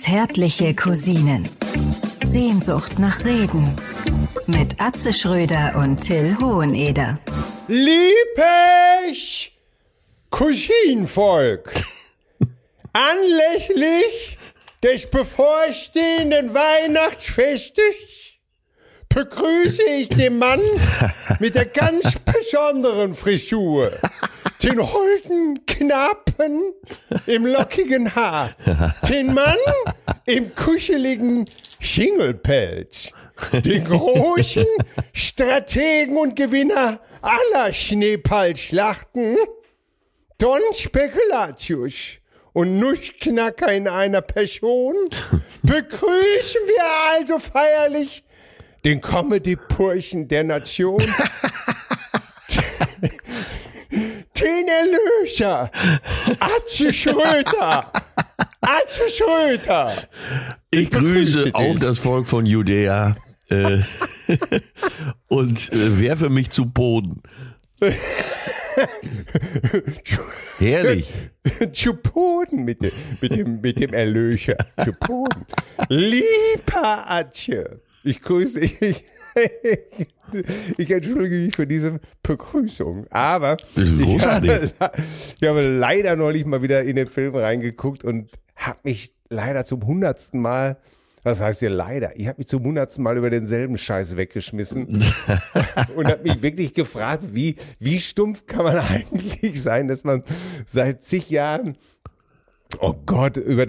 Zärtliche Cousinen. Sehnsucht nach Reden. Mit Atze Schröder und Till Hoheneder. Liebes Cousinenvolk, anlässlich des bevorstehenden Weihnachtsfestes begrüße ich den Mann mit der ganz besonderen Frisur. Den holden Knappen im lockigen Haar. Den Mann im kuscheligen Schingelpelz. Den großen Strategen und Gewinner aller Schneeballschlachten. Don Spekulatius und Nuschknacker in einer Person begrüßen wir also feierlich den Comedy-Purchen der Nation. den Erlöser, Atze Schröter. Atze Schröter. Ich grüße dich. auch das Volk von Judäa äh, und äh, werfe mich zu Boden. Herrlich. Zu Boden mit dem, mit dem, mit dem Erlöser. Zu Boden. Lieber Atze, ich grüße dich. Ich entschuldige mich für diese Begrüßung, aber Das ich habe, ich habe leider neulich mal wieder in den Film reingeguckt und habe mich leider zum hundertsten Mal, was heißt hier leider, ich habe mich zum hundertsten Mal über denselben Scheiß weggeschmissen und habe mich wirklich gefragt, wie, wie stumpf kann man eigentlich sein, dass man seit zig Jahren, oh Gott, über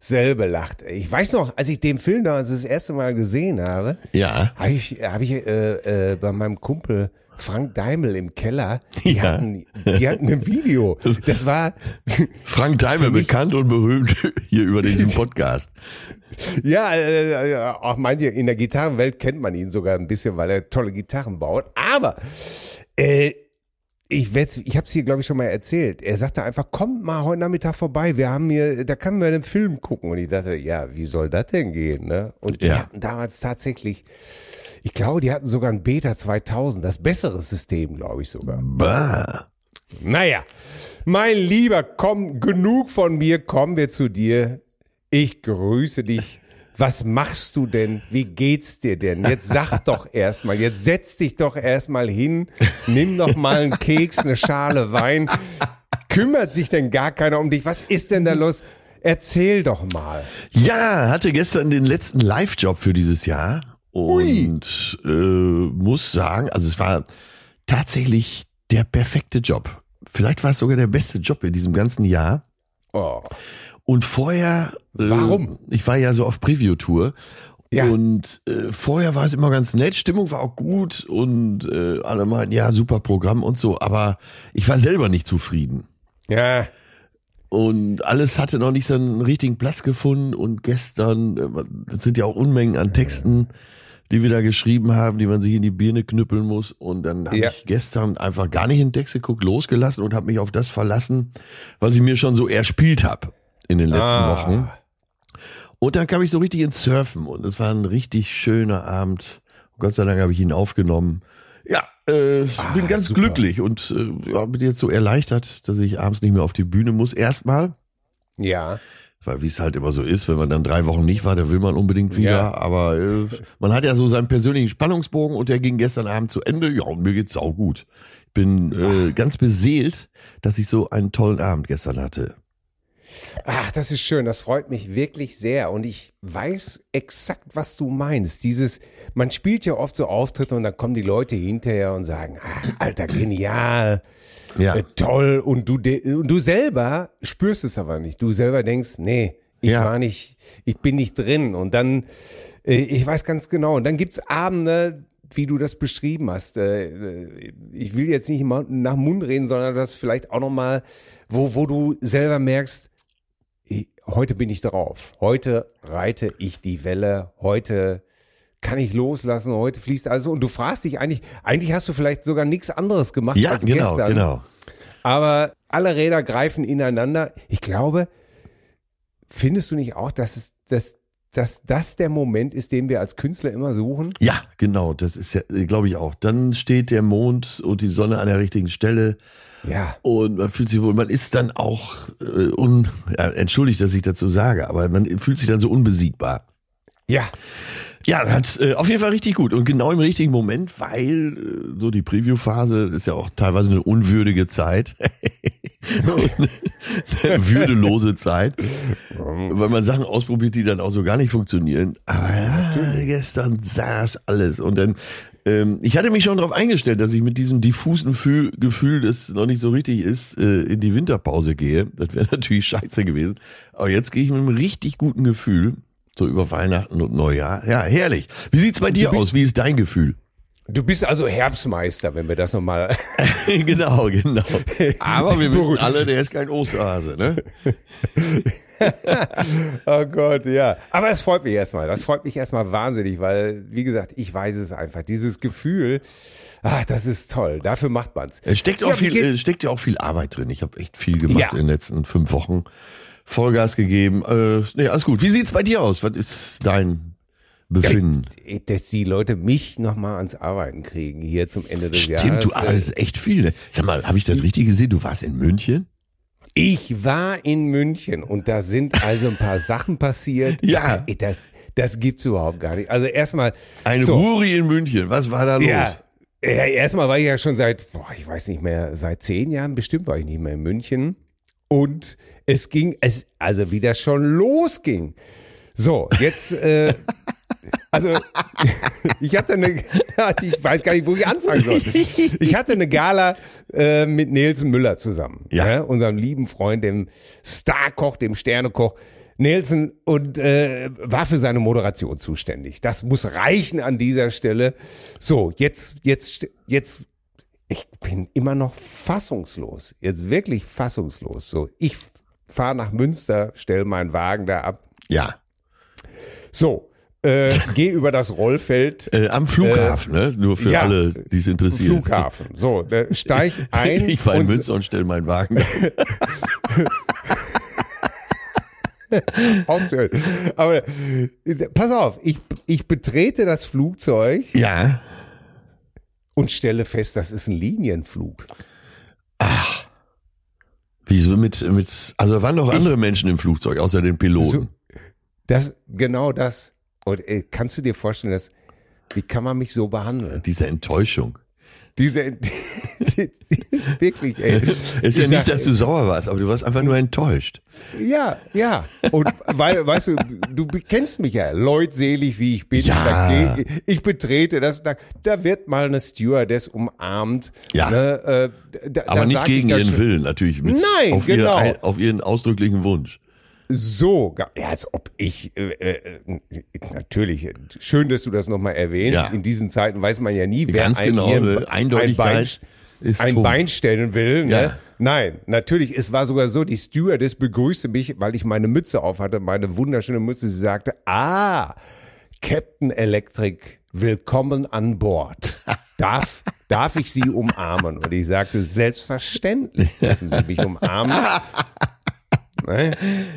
dasselbe lacht. Ich weiß noch, als ich den Film da das erste Mal gesehen habe, Ja. habe ich, hab ich äh, äh, bei meinem Kumpel Frank Daimel im Keller, die, Ja. hatten, die hatten ein Video. Das war, Frank Daimel, bekannt und berühmt hier über diesen Podcast. ja, äh, äh, auch manche, in der Gitarrenwelt kennt man ihn sogar ein bisschen, weil er tolle Gitarren baut. Aber äh, ich, ich habe es hier, glaube ich, schon mal erzählt. Er sagte einfach, kommt mal heute Nachmittag vorbei. Wir haben hier, da kann man einen Film gucken. Und ich dachte, ja, wie soll das denn gehen? Ne? Und die Ja. hatten damals tatsächlich, ich glaube, die hatten sogar ein Beta 2000, das bessere System, glaube ich sogar. Bah. Naja, mein Lieber, komm, genug von mir, kommen wir zu dir. Ich grüße dich. Was machst du denn? Wie geht's dir denn? Jetzt sag doch erstmal, jetzt setz dich doch erstmal hin, nimm noch mal einen Keks, eine Schale Wein. Kümmert sich denn gar keiner um dich? Was ist denn da los? Erzähl doch mal. Ja, hatte gestern den letzten Live-Job für dieses Jahr und äh, muss sagen, also es war tatsächlich der perfekte Job. Vielleicht war es sogar der beste Job in diesem ganzen Jahr. Oh. Und vorher, äh, Warum? ich war ja so auf Preview-Tour. Ja. Und äh, vorher war es immer ganz nett, Stimmung war auch gut und äh, alle meinten, ja, super Programm und so, aber ich war selber nicht zufrieden. Ja, Und alles hatte noch nicht so einen richtigen Platz gefunden. Und gestern, äh, das sind ja auch Unmengen an Texten, die wir da geschrieben haben, die man sich in die Birne knüppeln muss. Und dann habe Ja. ich gestern einfach gar nicht in den Text geguckt, losgelassen und habe mich auf das verlassen, was ich mir schon so erspielt habe in den letzten Ah. Wochen. Und dann kam ich so richtig ins Surfen und es war ein richtig schöner Abend. Gott sei Dank habe ich ihn aufgenommen. Ja, äh, bin ganz Ah, super. glücklich und äh, ja, bin jetzt so erleichtert, dass ich abends nicht mehr auf die Bühne muss. Erstmal, ja. weil wie es halt immer so ist, wenn man dann drei Wochen nicht war, dann will man unbedingt wieder. Ja. Aber äh, man hat ja so seinen persönlichen Spannungsbogen und der ging gestern Abend zu Ende. Ja, und mir geht's auch gut. Ich bin äh, ganz beseelt, dass ich so einen tollen Abend gestern hatte. Ach, das ist schön, das freut mich wirklich sehr. Und ich weiß exakt, was du meinst. Dieses, man spielt ja oft so Auftritte und dann kommen die Leute hinterher und sagen, ah, Alter, genial, Ja. äh, toll. Und du, und du selber spürst es aber nicht. Du selber denkst, nee, ich Ja. war nicht, ich bin nicht drin. Und dann, äh, ich weiß ganz genau. Und dann gibt's Abende, wie du das beschrieben hast. Äh, ich will jetzt nicht immer nach Mund reden, sondern das vielleicht auch nochmal, wo, wo du selber merkst, heute bin ich drauf. Heute reite ich die Welle. Heute kann ich loslassen. Heute fließt alles. Und du fragst dich eigentlich, eigentlich hast du vielleicht sogar nichts anderes gemacht Ja, als genau, gestern. genau. Aber alle Räder greifen ineinander. Ich glaube, findest du nicht auch, dass es, dass, dass das der Moment ist, den wir als Künstler immer suchen? Ja, genau, das ist ja, glaube ich auch. Dann steht der Mond und die Sonne an der richtigen Stelle Ja. Und man fühlt sich wohl, man ist dann auch äh, un, ja, entschuldigt, dass ich dazu sage, aber man fühlt sich dann so unbesiegbar. Ja. Ja, das äh, auf jeden Fall richtig gut und genau im richtigen Moment, weil äh, so die Preview-Phase ist ja auch teilweise eine unwürdige Zeit, eine würdelose Zeit, weil man Sachen ausprobiert, die dann auch so gar nicht funktionieren. Aber ja, gestern saß alles und dann ähm, ich hatte mich schon darauf eingestellt, dass ich mit diesem diffusen Fühl, Gefühl, das noch nicht so richtig ist, äh, in die Winterpause gehe. Das wäre natürlich scheiße gewesen. Aber jetzt gehe ich mit einem richtig guten Gefühl, so über Weihnachten und Neujahr. Ja, herrlich. Wie sieht's bei dir aus? Wie ist dein Gefühl? Du bist also Herbstmeister, wenn wir das nochmal. genau, genau. Aber wir wissen alle, der ist kein Osterhase, ne? oh Gott, ja. Aber es freut mich erstmal. Das freut mich erstmal wahnsinnig, weil, wie gesagt, ich weiß es einfach. Dieses Gefühl, ah, das ist toll. Dafür macht man's. Es steckt auch Ja, viel, steckt ja auch viel Arbeit drin. Ich habe echt viel gemacht Ja. in den letzten fünf Wochen. Vollgas gegeben. Äh, nee, alles gut. Wie sieht's bei dir aus? Was ist dein Befinden? Dass die Leute mich nochmal ans Arbeiten kriegen hier zum Ende des Stimmt, Jahres. du, aber das ist echt viel. Ne? Sag mal, habe ich das richtig gesehen? Du warst in München? Ich war in München und da sind also ein paar Sachen passiert. Ja. Das, das gibt's überhaupt gar nicht. Also erstmal. Eine so, Ruri in München. Was war da los? Ja. Ja, erstmal war ich ja schon seit, boah, ich weiß nicht mehr, seit zehn Jahren bestimmt war ich nicht mehr in München. Und es ging, es, also wie das schon losging. So, jetzt, äh, also ich hatte eine, ich weiß gar nicht, wo ich anfangen soll. Ich hatte eine Gala äh, mit Nelson Müller zusammen, Ja. ne, unserem lieben Freund, dem Starkoch, dem Sternekoch. Nelson und äh, war für seine Moderation zuständig. Das muss reichen an dieser Stelle. So, jetzt, jetzt, jetzt, ich bin immer noch fassungslos. Jetzt wirklich fassungslos. So, ich fahre nach Münster, stell meinen Wagen da ab. Ja. So, äh, geh über das Rollfeld. Äh, am Flughafen, ne? Nur für ja, alle, die es interessiert. Flughafen. So, äh, steig ein. Ich war in Münster und stelle meinen Wagen. Auch schön. Aber äh, pass auf, ich, ich betrete das Flugzeug ja. und stelle fest, das ist ein Linienflug. Wieso mit, mit, also waren noch andere Menschen im Flugzeug, außer den Piloten. Das, genau das. Und äh, kannst du dir vorstellen, dass, wie kann man mich so behandeln? Diese Enttäuschung. Diese, wirklich, ey. Es ist ja Ich nicht, dass du sauer warst, aber du warst einfach nur enttäuscht. Ja, ja. Und weil, weißt du, du kennst mich ja, leutselig wie ich bin. Ja. Geh, ich betrete das, da, da wird mal eine Stewardess umarmt. Ja. Ne, äh, da, Aber da nicht ich gegen ihren schön, Willen, natürlich. Mit, Nein, auf genau. Ihr, auf ihren ausdrücklichen Wunsch. So, ja, als ob ich, äh, äh, natürlich, schön, dass du das nochmal erwähnst. Ja. In diesen Zeiten weiß man ja nie, wer Ganz genau, hier Eindeutigkeit ein, ist ein Trumpf. Bein stellen will. Ne? Ja. Nein, natürlich, es war sogar so, die Stewardess begrüßte mich, weil ich meine Mütze auf hatte, meine wunderschöne Mütze. Sie sagte, ah, Captain Electric, willkommen an Bord. Darf, darf ich Sie umarmen? Und ich sagte, selbstverständlich dürfen Sie mich umarmen. Ne?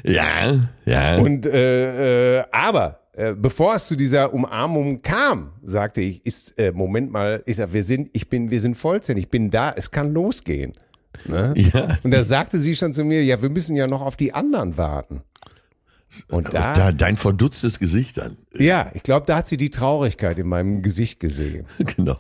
Ja, ja. Und äh, äh, aber äh, bevor es zu dieser Umarmung kam, sagte ich, ist äh, Moment mal, ich sag, wir sind, ich bin, wir sind vollzählig, ich bin da, es kann losgehen. Ne? ja. Und da sagte sie schon zu mir, ja, wir müssen ja noch auf die anderen warten. Und da, Da, dein verdutztes Gesicht dann. ja, ich glaube, da hat sie die Traurigkeit in meinem Gesicht gesehen. genau.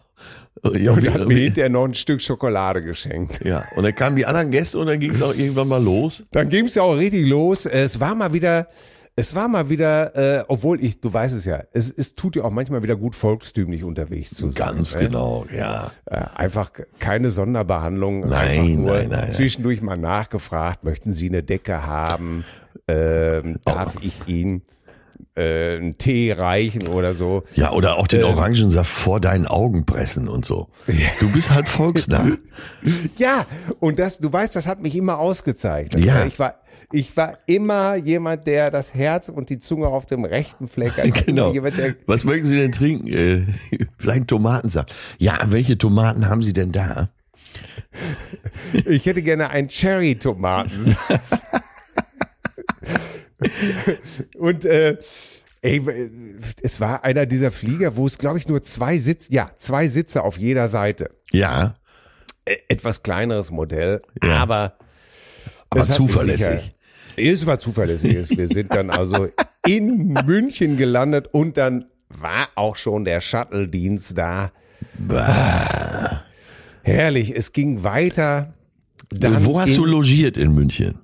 Ja, Und hat mir hinterher noch ein Stück Schokolade geschenkt. ja, und dann kamen die anderen Gäste und dann ging es auch irgendwann mal los. Dann ging es ja auch richtig los. Es war mal wieder, es war mal wieder, äh, obwohl ich, du weißt es ja, es, es tut ja auch manchmal wieder gut, volkstümlich unterwegs zu sein. Ganz ne? genau, ja. Äh, einfach keine Sonderbehandlung. Nein, nein, nein, nein. zwischendurch mal nachgefragt, möchten Sie eine Decke haben? Ähm, darf ich Ihnen äh, einen Tee reichen oder so? Ja, oder auch den Orangensaft vor deinen Augen pressen und so. Du bist halt volksnah. Ja, und das, du weißt, das hat mich immer ausgezeichnet. Ja. Ich war, ich war immer jemand, der das Herz und die Zunge auf dem rechten Fleck hat. Genau. Jemand, Was möchten Sie denn trinken? Äh, vielleicht Tomatensaft. Ja, welche Tomaten haben Sie denn da? ich hätte gerne einen Cherry-Tomaten. und äh, ey, es war einer dieser Flieger, wo es, glaube ich, nur zwei Sitze, ja, zwei Sitze auf jeder Seite. Ja, äh, etwas kleineres Modell, Ja. aber Aber zuverlässig. Es war zuverlässig. Wir sind dann also in München gelandet und dann war auch schon der Shuttle-Dienst da. Herrlich, es ging weiter. Wo hast in, du logiert in München?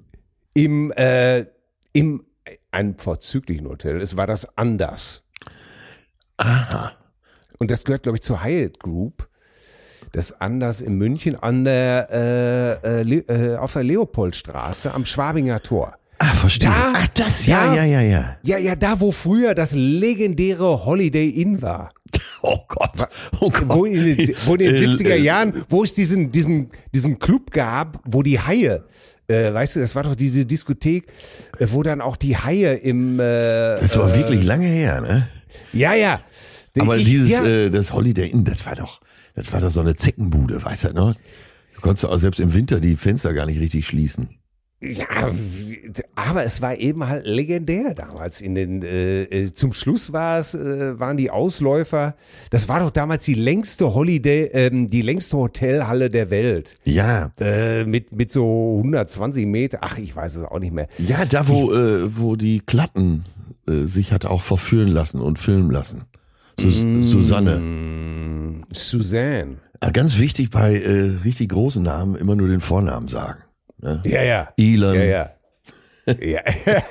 Im, äh, im, einem vorzüglichen Hotel. Es war das Anders. Aha. Und das gehört, glaube ich, zur Hyatt Group. Das Anders in München an der, äh, äh, äh, auf der Leopoldstraße am Schwabinger Tor. Ah, verstehe. Da- Ach, das, ja, ja, ja. ja, ja. Ja, ja, da, wo früher das legendäre Holiday Inn war. Oh Gott. Oh Gott. Wo in den, wo in den Äh, 70er äh, Jahren, wo es diesen, diesen, diesen Club gab, wo die Haie, äh, weißt du, das war doch diese Diskothek, äh, wo dann auch die Haie im, äh, Das war wirklich lange her, ne? ja, ja. Aber Ich- dieses, ja, äh, das Holiday Inn, das war doch, das war doch so eine Zeckenbude, weißt du noch? Du konntest auch selbst im Winter die Fenster gar nicht richtig schließen. Ja, aber es war eben halt legendär damals. In den äh, äh, zum Schluss war es äh, waren die Ausläufer. Das war doch damals die längste Holiday, ähm, die längste Hotelhalle der Welt Ja, äh, mit mit so 120 Meter. Ach, ich weiß es auch nicht mehr. ja, da wo, äh, wo die Klatten äh, sich hat auch verführen lassen und filmen lassen. Sus Susanne. Mm, Suzanne. Ja, ganz wichtig bei äh, richtig großen Namen immer nur den Vornamen sagen. Ne? Ja, ja. Elon. Ja, ja. Ja,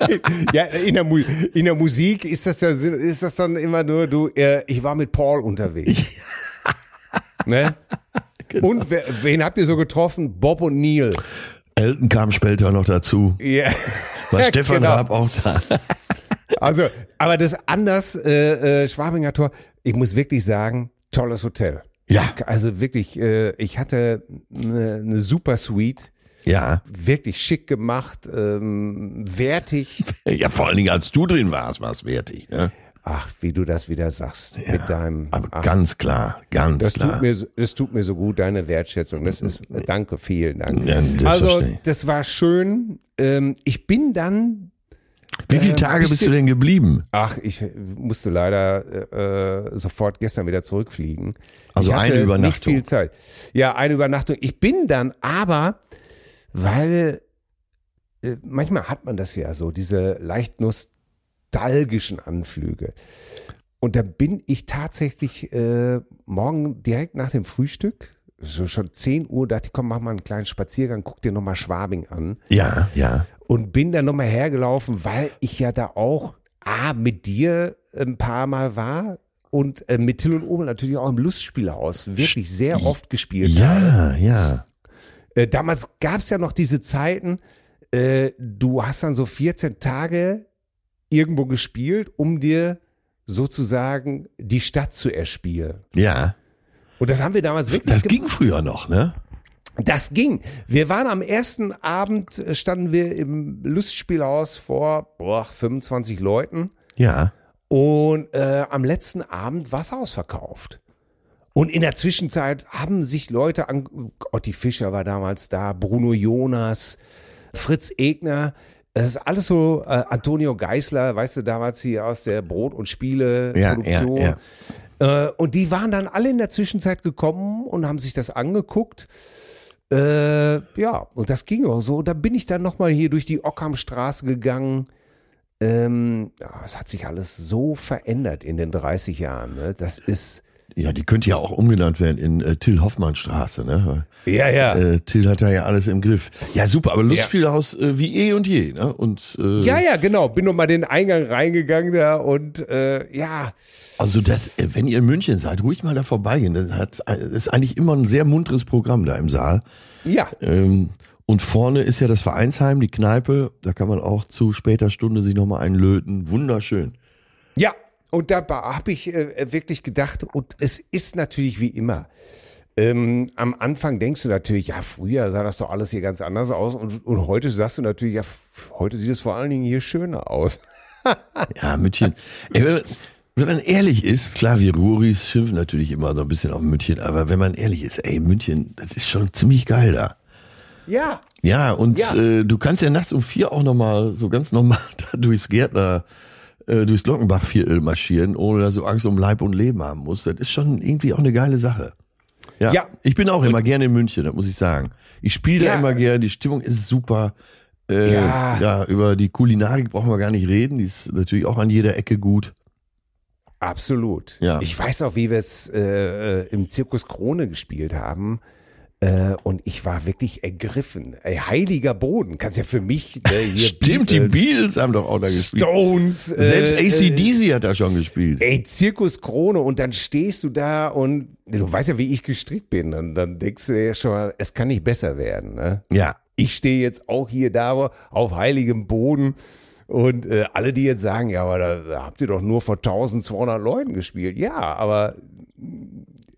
ja in, der in der Musik ist das ja ist das dann immer nur du äh, ich war mit Paul unterwegs. ne? Genau. Und wer, wen habt ihr so getroffen? Bob und Neil. Elton kam später noch dazu. Ja. War Stefan Genau. Raab auch da. Also, aber das anders äh, äh, Schwabinger Tor, ich muss wirklich sagen, tolles Hotel. Ja. Also wirklich, äh, ich hatte eine, eine super Suite, Ja. wirklich schick gemacht, ähm, wertig. Ja, vor allen Dingen als du drin warst, war es wertig. Ne? Ach, wie du das wieder sagst mit deinem. Aber ach, ganz klar, ganz das klar. tut mir, das tut mir so gut, deine Wertschätzung. Das ist, danke, vielen Dank. Ja, das also, das war schön. Ähm, ich bin dann Wie viele äh, Tage bist bisschen- du denn geblieben? Ach, ich musste leider äh, sofort gestern wieder zurückfliegen. Also ich hatte eine Übernachtung. Nicht viel Zeit. Ja, eine Übernachtung. Ich bin dann aber, weil äh, manchmal hat man das ja so, diese leicht nostalgischen Anflüge. Und da bin ich tatsächlich äh, morgen direkt nach dem Frühstück, so schon 10 Uhr, dachte ich, komm, mach mal einen kleinen Spaziergang, guck dir nochmal Schwabing an Ja, ja. und bin dann nochmal hergelaufen, weil ich ja da auch A, mit dir ein paar Mal war und äh, mit Till und Omel natürlich auch im Lustspielhaus wirklich sehr oft gespielt. Ja, ja. Äh, damals gab es ja noch diese Zeiten, äh, du hast dann so 14 Tage irgendwo gespielt, um dir sozusagen die Stadt zu erspielen. Ja. Und das haben wir damals wirklich Das ging früher noch, ne? Das ging. Wir waren am ersten Abend, äh, standen wir im Lustspielhaus vor boah, 25 Leuten Ja. und äh, am letzten Abend war es ausverkauft. Und in der Zwischenzeit haben sich Leute an, Otti Fischer war damals da, Bruno Jonas, Fritz Egner, das ist alles so äh, Antonio Geisler, weißt du, damals hier aus der Brot- und Spiele-Produktion. Ja, ja, Äh, und die waren dann alle in der Zwischenzeit gekommen und haben sich das angeguckt. Äh, ja, und das ging auch so. Da bin ich dann nochmal hier durch die Ockhamstraße gegangen. Ähm, ja, es hat sich alles so verändert in den 30 Jahren. Ne? Das ist. Ja, die könnte ja auch umgenannt werden in äh, Till-Hoffmann-Straße, ne? Ja, ja. Äh, Till hat da ja alles im Griff. Ja, super, aber Lustspielhaus äh, wie eh und je, ne? Und äh, ja, ja, genau. Bin nochmal den Eingang reingegangen da und äh, ja. Also das, äh, wenn ihr in München seid, ruhig mal da vorbeigehen. Das, hat, das ist eigentlich immer ein sehr munteres Programm da im Saal. Ja, Ähm, und vorne ist ja das Vereinsheim, die Kneipe. Da kann man auch zu später Stunde sich nochmal einlöten. Wunderschön. Ja, und da habe ich äh, wirklich gedacht, und es ist natürlich wie immer. Ähm, am Anfang denkst du natürlich, ja, früher sah das doch alles hier ganz anders aus. Und, und heute sagst du natürlich, ja, heute sieht es vor allen Dingen hier schöner aus. Ja, München. Ey, wenn, man, wenn man ehrlich ist, klar, wir Ruris schimpfen natürlich immer so ein bisschen auf München, aber wenn man ehrlich ist, ey, München, das ist schon ziemlich geil da. Ja, Ja, und Ja. Äh, du kannst ja nachts um vier auch nochmal so ganz normal da durchs Gärtner, äh, durchs Glockenbachviertel marschieren, ohne dass du Angst um Leib und Leben haben musst. Das ist schon irgendwie auch eine geile Sache. Ja. Ja. Ich bin auch immer gerne in München, das muss ich sagen. Ich spiele da Ja. immer gerne, die Stimmung ist super. Äh, Ja. ja. über die Kulinarik brauchen wir gar nicht reden, die ist natürlich auch an jeder Ecke gut. Absolut. Ja. Ich weiß auch, wie wir es äh, äh, im Zirkus Krone gespielt haben. Äh, und ich war wirklich ergriffen. Ey, heiliger Boden. Kannst ja für mich ne, hier Stimmt, die Beatles, Beatles haben doch auch da gespielt. Stones. Selbst äh, ACDC hat da schon gespielt. Ey, Zirkus Krone und dann stehst du da und du weißt ja, wie ich gestrickt bin. Und dann denkst du dir ja schon mal, es kann nicht besser werden. Ne? Ja. Ich stehe jetzt auch hier da auf heiligem Boden und äh, alle, die jetzt sagen, ja, aber da, da habt ihr doch nur vor 1200 Leuten gespielt. Ja, aber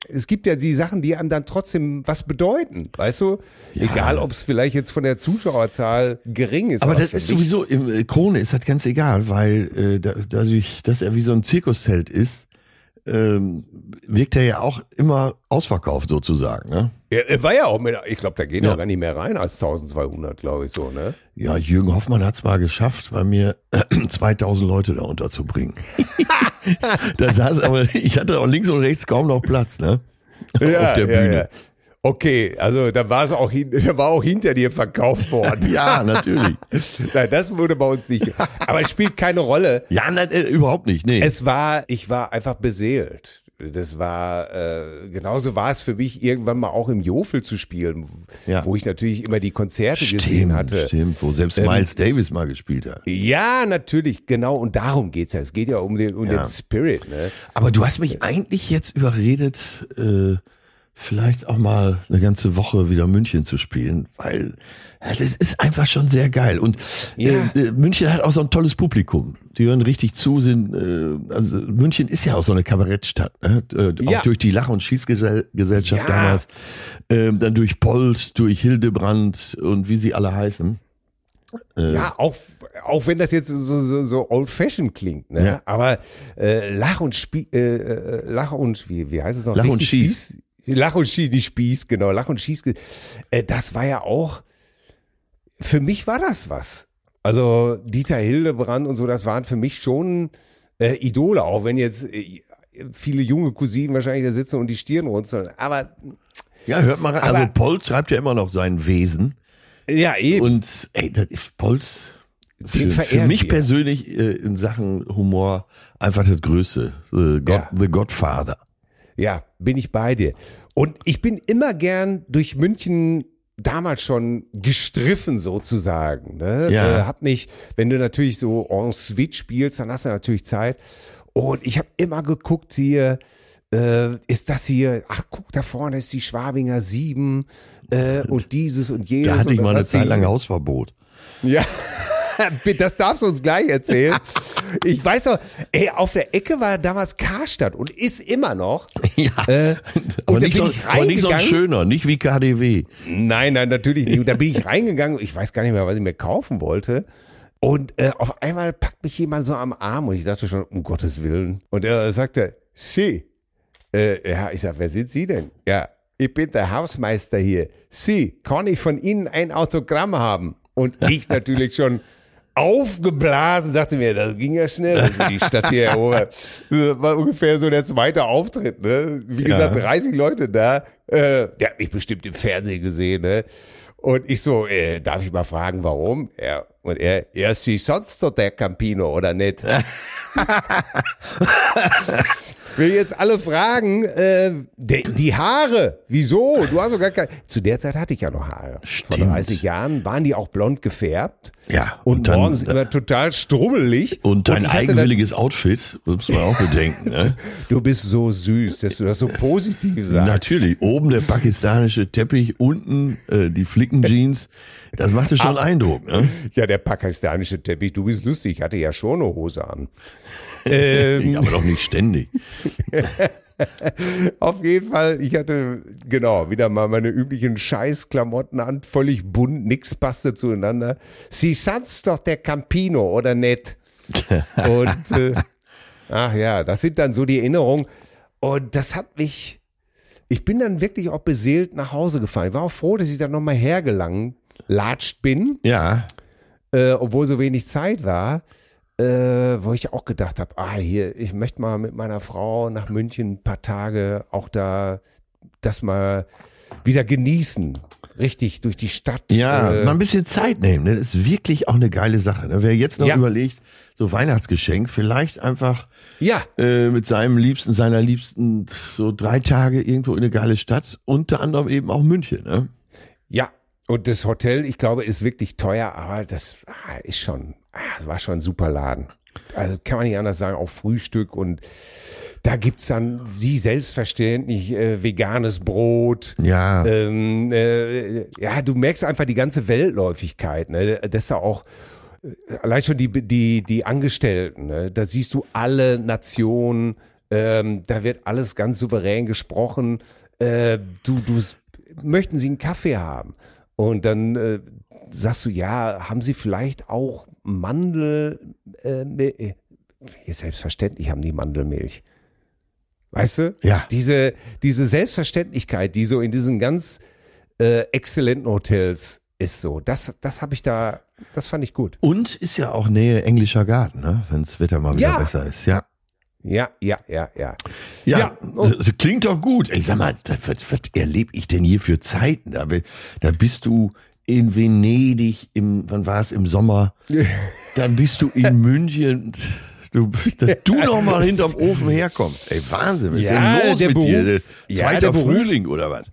es gibt ja die Sachen, die einem dann trotzdem was bedeuten, weißt du? Egal, ob es vielleicht jetzt von der Zuschauerzahl gering ist. Aber das ist sowieso, im äh, Krone ist das ganz egal, weil äh, da, dadurch, dass er wie so ein Zirkuszelt ist, ähm, wirkt er ja auch immer ausverkauft sozusagen. Ne? Ja, er war ja auch mit, ich glaube, da gehen ja Ja. gar nicht mehr rein als 1200, glaube ich so, ne? Ja, Jürgen Hoffmann hat es mal geschafft, bei mir 2000 Leute da unterzubringen. da saß aber, ich hatte auch links und rechts kaum noch Platz, ne? Auf der Bühne. Okay, also da war es auch, da war auch hinter dir verkauft worden. Ja, natürlich. Nein, das wurde bei uns nicht. Aber es spielt keine Rolle. Ja, nein, äh, überhaupt nicht. Nee. Es war, ich war einfach beseelt. Das war, äh, genauso war es für mich irgendwann mal auch im Jofel zu spielen, Ja. wo ich natürlich immer die Konzerte gesehen hatte. stimmt, wo selbst Ähm, Miles Davis mal gespielt hat. Ja, natürlich, genau. Und darum geht's ja. Es geht ja um den, um Ja. den Spirit, ne? Aber du hast mich eigentlich jetzt überredet, äh, vielleicht auch mal eine ganze Woche wieder München zu spielen, weil ja, das ist einfach schon sehr geil. Und Ja. äh, äh, München hat auch so ein tolles Publikum. Die hören richtig zu, sind, äh, also München ist ja auch so eine Kabarettstadt, ne? äh, Ja. auch durch die Lach- und Schießgesellschaft damals, ähm, dann durch Polt, durch Hildebrand und wie sie alle heißen. Äh, Ja, auch, auch wenn das jetzt so, so, so old-fashioned klingt, ne? Aber äh, Lach und Spie äh, Lach und wie, wie heißt es noch? Lach und Richtig Schieß. Lach und Schieß, nicht Spieß, genau. Lach und Schieß. Äh, das war ja auch, für mich war das was. Also Dieter Hildebrand und so, das waren für mich schon äh, Idole, auch wenn jetzt äh, viele junge Cousinen wahrscheinlich da sitzen und die Stirn runzeln. Aber ja, hört mal rein. Aber- Also Polt schreibt ja immer noch sein Wesen. ja, eben. Und ey, das ist Polt für, für mich wir. persönlich äh, in Sachen Humor einfach das Größte. The, God, Ja. The Godfather. Ja, bin ich bei dir. Und ich bin immer gern durch München damals schon gestriffen sozusagen. Ne? Ja. Äh, hab mich, wenn du natürlich so en suite spielst, dann hast du natürlich Zeit. Und ich habe immer geguckt hier, äh, ist das hier, ach guck, da vorne ist die Schwabinger 7 äh, und dieses und jenes. Da hatte ich mal eine Zeit lang Hausverbot. ja. Das darfst du uns gleich erzählen. Ich weiß doch, ey, auf der Ecke war damals Karstadt und ist immer noch. Ja. Äh, und da nicht bin so, aber nicht so ein schöner, nicht wie KDW. Nein, nein, natürlich nicht. Und da bin ich reingegangen. Ich weiß gar nicht mehr, was ich mir kaufen wollte. Und äh, auf einmal packt mich jemand so am Arm und ich dachte schon, um Gottes Willen. Und er sagte, Sie. Äh, ja, ich sag, wer sind Sie denn? Ja, ich bin der Hausmeister hier. Sie, kann ich von Ihnen ein Autogramm haben? Und ich natürlich schon aufgeblasen, dachte mir, das ging ja schnell, dass wir die Stadt hier erobern. Das war ungefähr so der zweite Auftritt, ne? Wie gesagt, Ja. 30 Leute da. Äh, der hat mich bestimmt im Fernsehen gesehen, ne? Und ich so, äh, darf ich mal fragen, warum? Er, und er, ja, sie sonst doch der Campino, oder nicht? Will jetzt alle fragen, äh, die, die Haare, wieso? Du hast doch gar keine. Zu der Zeit hatte ich ja noch Haare. Vor Stimmt. 30 Jahren waren die auch blond gefärbt. Ja, Und, und dann- morgens immer total strubbelig. Und dein hatte eigenwilliges Outfit, muss man auch bedenken. Ne? Dann, du bist so süß, dass du das so positiv sagst. Natürlich, oben der pakistanische Teppich, unten äh, die Flickenjeans. Das machte schon Eindruck. Ne? Ja, der pakistanische Teppich, du bist lustig, ich hatte ja schon eine Hose an. ähm, aber doch nicht ständig. Auf jeden Fall, ich hatte, genau, wieder mal meine üblichen Scheißklamotten an, völlig bunt, nix passte zueinander. Sie sonst doch der Campino, oder nicht? Und, äh, ach ja, das sind dann so die Erinnerungen. Und das hat mich, ich bin dann wirklich auch beseelt nach Hause gefahren. Ich war auch froh, dass ich dann nochmal hergelangt latscht bin, Ja, äh, obwohl so wenig Zeit war. Äh, wo ich auch gedacht habe, ah, hier, ich möchte mal mit meiner Frau nach München ein paar Tage auch da das mal wieder genießen. Richtig durch die Stadt. Ja, äh, mal ein bisschen Zeit nehmen. ne? Das ist wirklich auch eine geile Sache. ne? Wer jetzt noch Ja. überlegt, so Weihnachtsgeschenk, vielleicht einfach ja, äh, mit seinem Liebsten, seiner Liebsten so drei Tage irgendwo in eine geile Stadt, unter anderem eben auch München. Ne? ja. Und das Hotel, ich glaube, ist wirklich teuer, aber das ah, ist schon, ah, das war schon ein super Laden. Also kann man nicht anders sagen, auch Frühstück und da gibt's dann wie selbstverständlich äh, veganes Brot. Ja, Ähm, äh, ja, du merkst einfach die ganze Weltläufigkeit, ne? dass da auch äh, allein schon die, die, die Angestellten, ne? da siehst du alle Nationen, ähm, da wird alles ganz souverän gesprochen. Äh, du, du möchten sie einen Kaffee haben und dann äh, sagst du, ja, haben sie vielleicht auch Mandel? Äh, ja, selbstverständlich haben die Mandelmilch. Weißt du? Ja. Diese, diese Selbstverständlichkeit, die so in diesen ganz äh, exzellenten Hotels ist so. Das, das habe ich da, das fand ich gut. und ist ja auch Nähe englischer Garten, ne? wenn das Wetter mal wieder Ja. besser ist. Ja. Ja, ja, ja, ja. Ja, Ja, oh. das klingt doch gut. Ey, sag mal, was, was erlebe ich denn hier für Zeiten? Da, da bist du in Venedig im, wann war es, im Sommer? Dann bist du in München. Du, dass du noch mal hinterm Ofen herkommst. Ey, Wahnsinn. Was Ja, ist denn los der mit Beruf- dir? ja, Zweiter Beruf- Frühling oder was?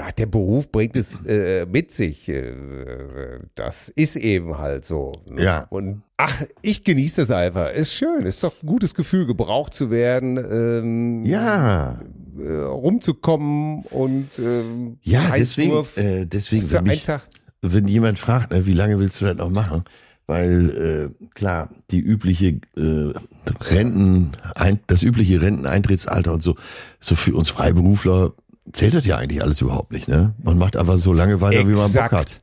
Ach, der Beruf bringt es äh, mit sich. Äh, das ist eben halt so. ne? Ja. Und ach, ich genieße das einfach. Ist schön. Ist doch ein gutes Gefühl, gebraucht zu werden. Ähm, Ja, äh, rumzukommen und ähm, ja, deswegen, äh, deswegen, für mich, Tag. Wenn jemand fragt, ne, wie lange willst du das noch machen? Weil äh, klar, die übliche äh, Renten, das übliche Renteneintrittsalter und so, so für uns Freiberufler zählt das ja eigentlich alles überhaupt nicht. Ne? Man macht einfach so lange weiter, wie man Bock Exakt. hat,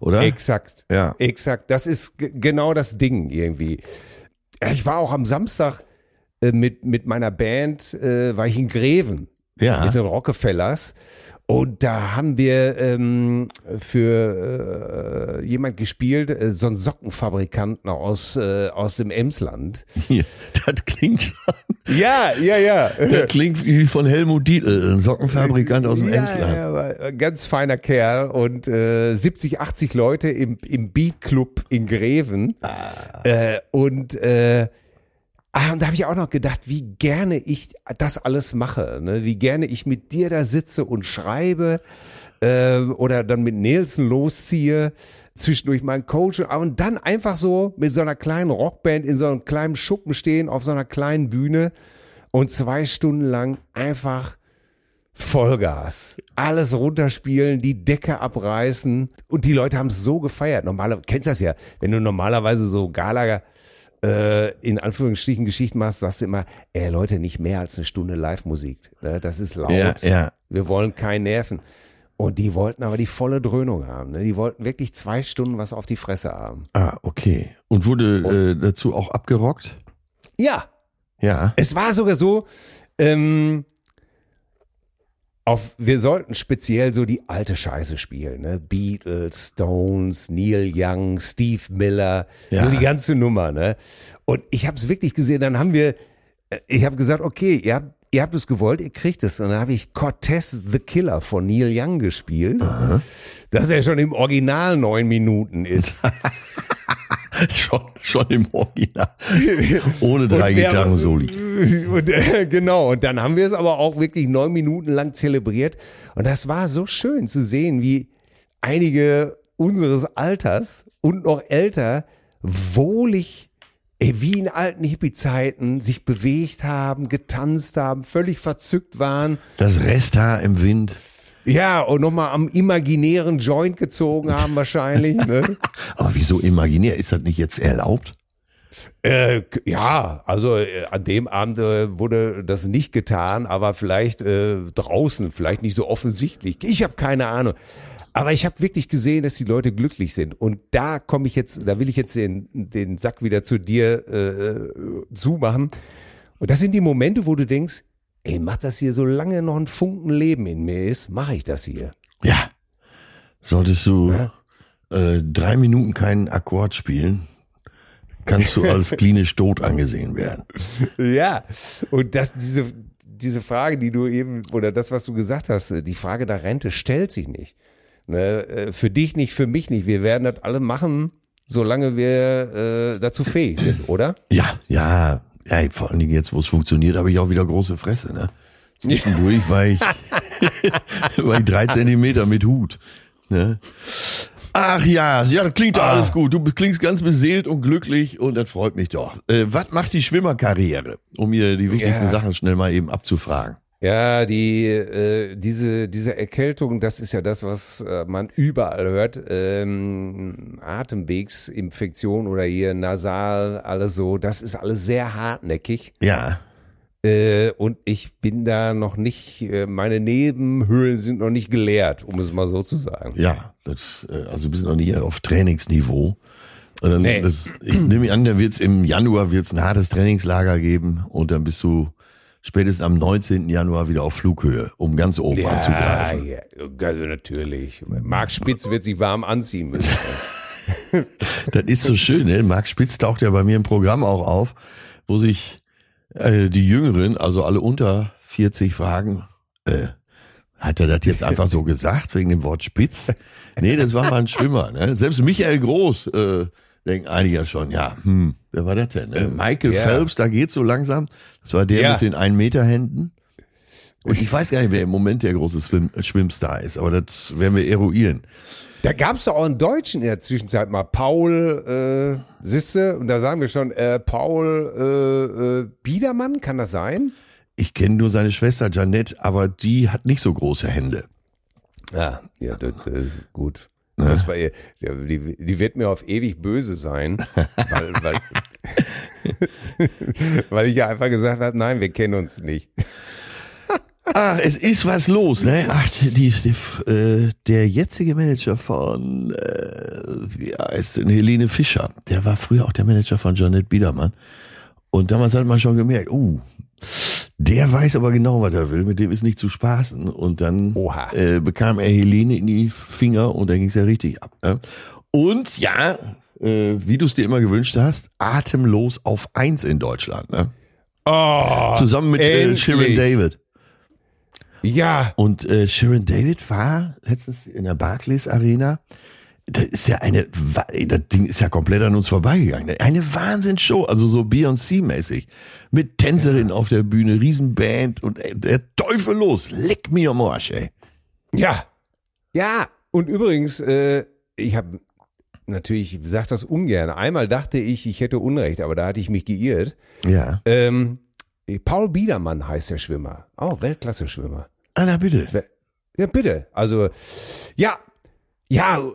oder? Exakt. Ja. Exakt. Das ist genau das Ding irgendwie. Ich war auch am Samstag äh, mit, mit meiner Band, äh, war ich in Greven Ja. mit den Rockefellers. Und da haben wir ähm, für äh, jemand gespielt, äh, so einen Sockenfabrikanten aus, äh, aus dem Emsland. Hier, das klingt, Ja, ja, ja. das klingt wie von Helmut Dietl, ein Sockenfabrikant aus dem ja, Emsland. Ja, ganz feiner Kerl und äh, 70, 80 Leute im, im Beat Club in Greven. Äh, und äh, ah, und da habe ich auch noch gedacht, wie gerne ich das alles mache, ne? wie gerne ich mit dir da sitze und schreibe äh, oder dann mit Nelson losziehe, zwischendurch meinen Coach und dann einfach so mit so einer kleinen Rockband in so einem kleinen Schuppen stehen auf so einer kleinen Bühne und zwei Stunden lang einfach Vollgas. Alles runterspielen, die Decke abreißen. Und die Leute haben es so gefeiert. Normalerweise, kennst das ja, wenn du normalerweise so Gala, äh, in Anführungsstrichen Geschichten machst, sagst du immer, ey Leute, nicht mehr als eine Stunde Live-Musik. Ne? Das ist laut. Ja, ja. Wir wollen keinen Nerven. Und die wollten aber die volle Dröhnung haben. Ne? Die wollten wirklich zwei Stunden was auf die Fresse haben. Ah, okay. Und wurde äh, dazu auch abgerockt? Ja, Ja. Es war sogar so, ähm, auf, wir sollten speziell so die alte Scheiße spielen, ne? Beatles, Stones, Neil Young, Steve Miller, Ja. so die ganze Nummer, ne? Und ich habe es wirklich gesehen, dann haben wir, äh, ich habe gesagt, okay, ihr habt, ihr habt es gewollt, ihr kriegt es. Und dann habe ich Cortez the Killer von Neil Young gespielt, dass er schon im Original neun Minuten ist. schon, schon im Original. Ohne drei Gitarren-Soli. Äh, genau, und dann haben wir es aber auch wirklich neun Minuten lang zelebriert. Und das war so schön zu sehen, wie einige unseres Alters und noch älter wohlig, wie in alten Hippie-Zeiten, sich bewegt haben, getanzt haben, völlig verzückt waren. Das Resthaar im Wind. Ja, und nochmal am imaginären Joint gezogen haben wahrscheinlich. ne? Aber wieso imaginär? Ist das nicht jetzt erlaubt? Äh, ja, also äh, an dem Abend äh, wurde das nicht getan, aber vielleicht äh, draußen, vielleicht nicht so offensichtlich. Ich habe keine Ahnung. Aber ich habe wirklich gesehen, dass die Leute glücklich sind. Und da komme ich jetzt, da will ich jetzt den, den Sack wieder zu dir äh, zumachen. Und das sind die Momente, wo du denkst, ey, mach das hier, solange noch ein Funken Leben in mir ist, mache ich das hier. Ja. Solltest du Ja. äh, drei Minuten keinen Akkord spielen, kannst du als klinisch tot angesehen werden. Ja, und das, diese, diese Frage, die du eben, oder das, was du gesagt hast, die Frage der Rente stellt sich nicht. Ne? Äh, für dich nicht, für mich nicht. Wir werden das alle machen, solange wir äh, dazu fähig sind, oder? Ja, ja, ja, vor allen Dingen jetzt, wo es funktioniert, habe ich auch wieder große Fresse, ne? Zwischendurch war ich, war ich drei Zentimeter mit Hut. Ne? Ach ja, ja, das klingt doch Ah. alles gut. Du klingst ganz beseelt und glücklich und das freut mich doch. Äh, was macht die Schwimmerkarriere? Um mir die wichtigsten Ja. Sachen schnell mal eben abzufragen. Ja, die, äh, diese, diese Erkältung, das ist ja das, was äh, man überall hört. Ähm, Atemwegsinfektion oder hier nasal, alles so, das ist alles sehr hartnäckig. Ja, Äh, und ich bin da noch nicht, äh, meine Nebenhöhlen sind noch nicht geleert, um es mal so zu sagen. ja, das, äh, also wir sind noch nicht auf Trainingsniveau. Und dann, Nee. das, ich nehme an, da wird's im Januar wird's ein hartes Trainingslager geben und dann bist du spätestens am 19. Januar wieder auf Flughöhe, um ganz oben anzugreifen. ja, also natürlich. Marc Spitz wird sich warm anziehen müssen. Das ist so schön, ne? Marc Spitz taucht ja bei mir im Programm auch auf, wo sich äh, die Jüngeren, also alle unter 40 fragen, äh, hat er das jetzt einfach so gesagt, wegen dem Wort Spitz? Nee, das war mal ein Schwimmer. Ne? Selbst Michael Groß äh, denken einige ja schon, ja, hm, wer war das denn? Ne? Michael ja. Phelps, da geht's so langsam. Das war der Ja. mit den 1 Meter Händen. Und ich weiß gar nicht, wer im Moment der große Schwimm Schwimmstar ist, aber das werden wir eruieren. Da gab es doch auch einen Deutschen in der Zwischenzeit mal, Paul äh, Sisse, und da sagen wir schon, äh, Paul äh, äh, Biedermann, kann das sein? Ich kenne nur seine Schwester Janette, aber die hat nicht so große Hände. Ja, ja, das, äh, gut. Das war ihr, die, die wird mir auf ewig böse sein, weil, weil, weil ich ja einfach gesagt habe, nein, wir kennen uns nicht. Ach, es ist was los, ne? Ach, die, die, äh, der jetzige Manager von, äh, wie heißt denn, Helene Fischer, der war früher auch der Manager von Janette Biedermann. Und damals hat man schon gemerkt, uh, der weiß aber genau, was er will, mit dem ist nicht zu spaßen. Und dann Oha. äh, bekam er Helene in die Finger und dann ging es ja richtig ab. Ne? Und ja, äh, wie du es dir immer gewünscht hast, atemlos auf eins in Deutschland. Ne? Oh, Zusammen mit äh. Sharon David. ja, Und äh, Sharon David war letztens in der Barclays Arena. Das ist ja eine, das Ding ist ja komplett an uns vorbeigegangen. Eine Wahnsinnsshow, also so Beyoncé-mäßig. Mit Tänzerin auf der Bühne, Riesenband und ey, der Teufel los. Leck mir am Arsch, ey. Ja. Ja, und übrigens, äh, ich habe natürlich, ich sage das ungern. Einmal dachte ich, ich hätte Unrecht, aber da hatte ich mich geirrt. Ja. Ähm, Paul Biedermann heißt der Schwimmer. Oh, Weltklasse-Schwimmer. Ah, na bitte. Ja, bitte. Also, ja, ja,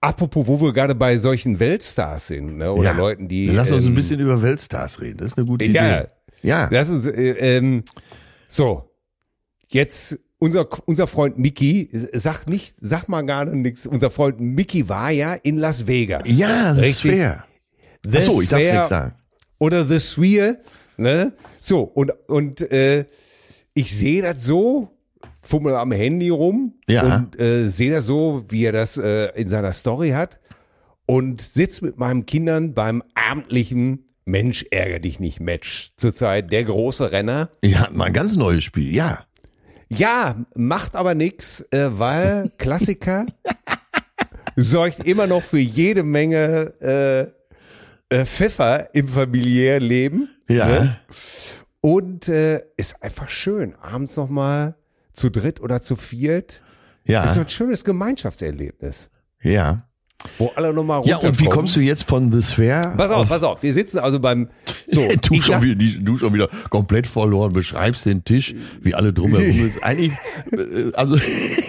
apropos, wo wir gerade bei solchen Weltstars sind, ne, oder Ja. Leuten, die. Lass uns ein ähm, bisschen über Weltstars reden. Das ist eine gute Idee. Ja. lass uns, äh, ähm, so, jetzt unser, unser Freund Mickey, sag nicht, sag mal gar nichts. Unser Freund Mickey war ja in Las Vegas. Ja, das ist fair. The Achso, ich darf nichts sagen. Oder The Sphere, ne? So, und, und äh, ich sehe das so, fummel am Handy rum Ja. und äh, sehe das so, wie er das äh, in seiner Story hat und sitz mit meinen Kindern beim abendlichen Mensch ärger dich nicht Match zurzeit der große Renner. Ja, mal ein ganz neues Spiel. Ja. Ja, macht aber nix, äh, weil Klassiker sorgt immer noch für jede Menge äh, äh, Pfeffer im familiären Leben. Ja. Ne? Und äh, ist einfach schön, abends nochmal zu dritt oder zu viert. Ja. Ist so ein schönes Gemeinschaftserlebnis, ja. wo alle nochmal Ja, und wie kommst du jetzt von The Sphere? Pass auf, pass auf, wir sitzen also beim so, du, schon dachte- wieder, du schon wieder komplett verloren, beschreibst den Tisch, wie alle drumherum ist. Eigentlich, äh, also,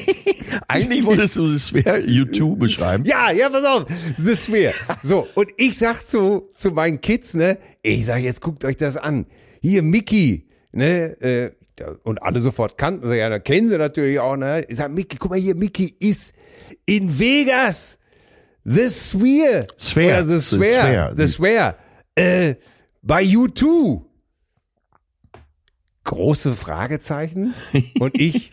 eigentlich wolltest du The Sphere U2 beschreiben. Ja, ja, pass auf, ist schwer. So, und ich sag zu, zu meinen Kids, ne, ich sag, jetzt guckt euch das an. Hier, Mickey, ne, äh, und alle sofort kannten sie ja, da kennen sie natürlich auch, ne. Ich sag, Mickey, guck mal hier, Mickey ist in Vegas. The Sphere. Sphere. Oder The Sphere. The Sphere. Äh, bei U2. Große Fragezeichen. Und ich,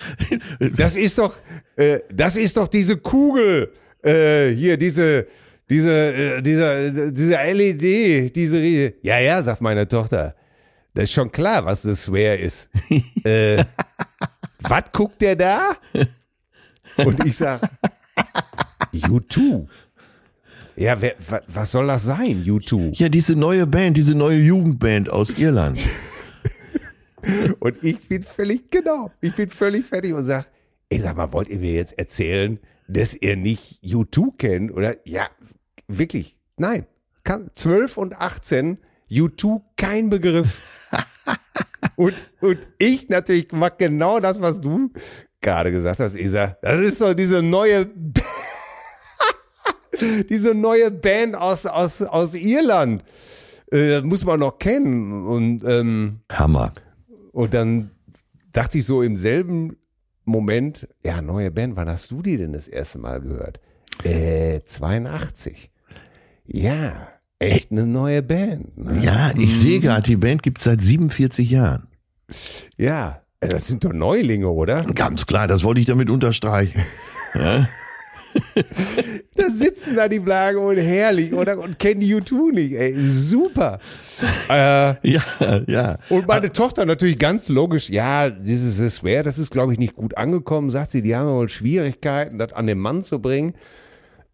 das ist doch, äh, das ist doch diese Kugel, äh, hier, diese, diese, äh, dieser, diese LED, diese, Rie- ja, ja, sagt meine Tochter. Das ist schon klar, was das Swear ist. äh, was guckt der da? Und ich sag, U2. Ja, wer, wa, was soll das sein, U2? Ja, diese neue Band, diese neue Jugendband aus Irland. Und ich bin völlig, genau, ich bin völlig fertig und sag, ey, sag mal, wollt ihr mir jetzt erzählen, dass ihr nicht U2 kennt? Oder, ja, wirklich, nein. Kann, 12 und 18, U2 kein Begriff. Und, und ich natürlich mach genau das, was du gerade gesagt hast, Isa. Das ist so diese neue, diese neue Band aus, aus, aus Irland. Äh, das muss man noch kennen. Und, ähm, Hammer. und dann dachte ich so im selben Moment, ja, neue Band, wann hast du die denn das erste Mal gehört? Äh, 82. Ja, echt eine neue Band. Ne? Ja, ich sehe gerade, die Band gibt es seit 47 Jahren. Ja, das sind doch Neulinge, oder? Ganz klar, das wollte ich damit unterstreichen. Ja? Da sitzen da die Blagen und herrlich oder? und kennen die U2 nicht, ey, super. Äh, Ja, ja. Und meine Tochter natürlich ganz logisch, ja, dieses ist schwer, das ist, glaube ich, nicht gut angekommen, sagt sie, die haben wohl Schwierigkeiten, das an den Mann zu bringen.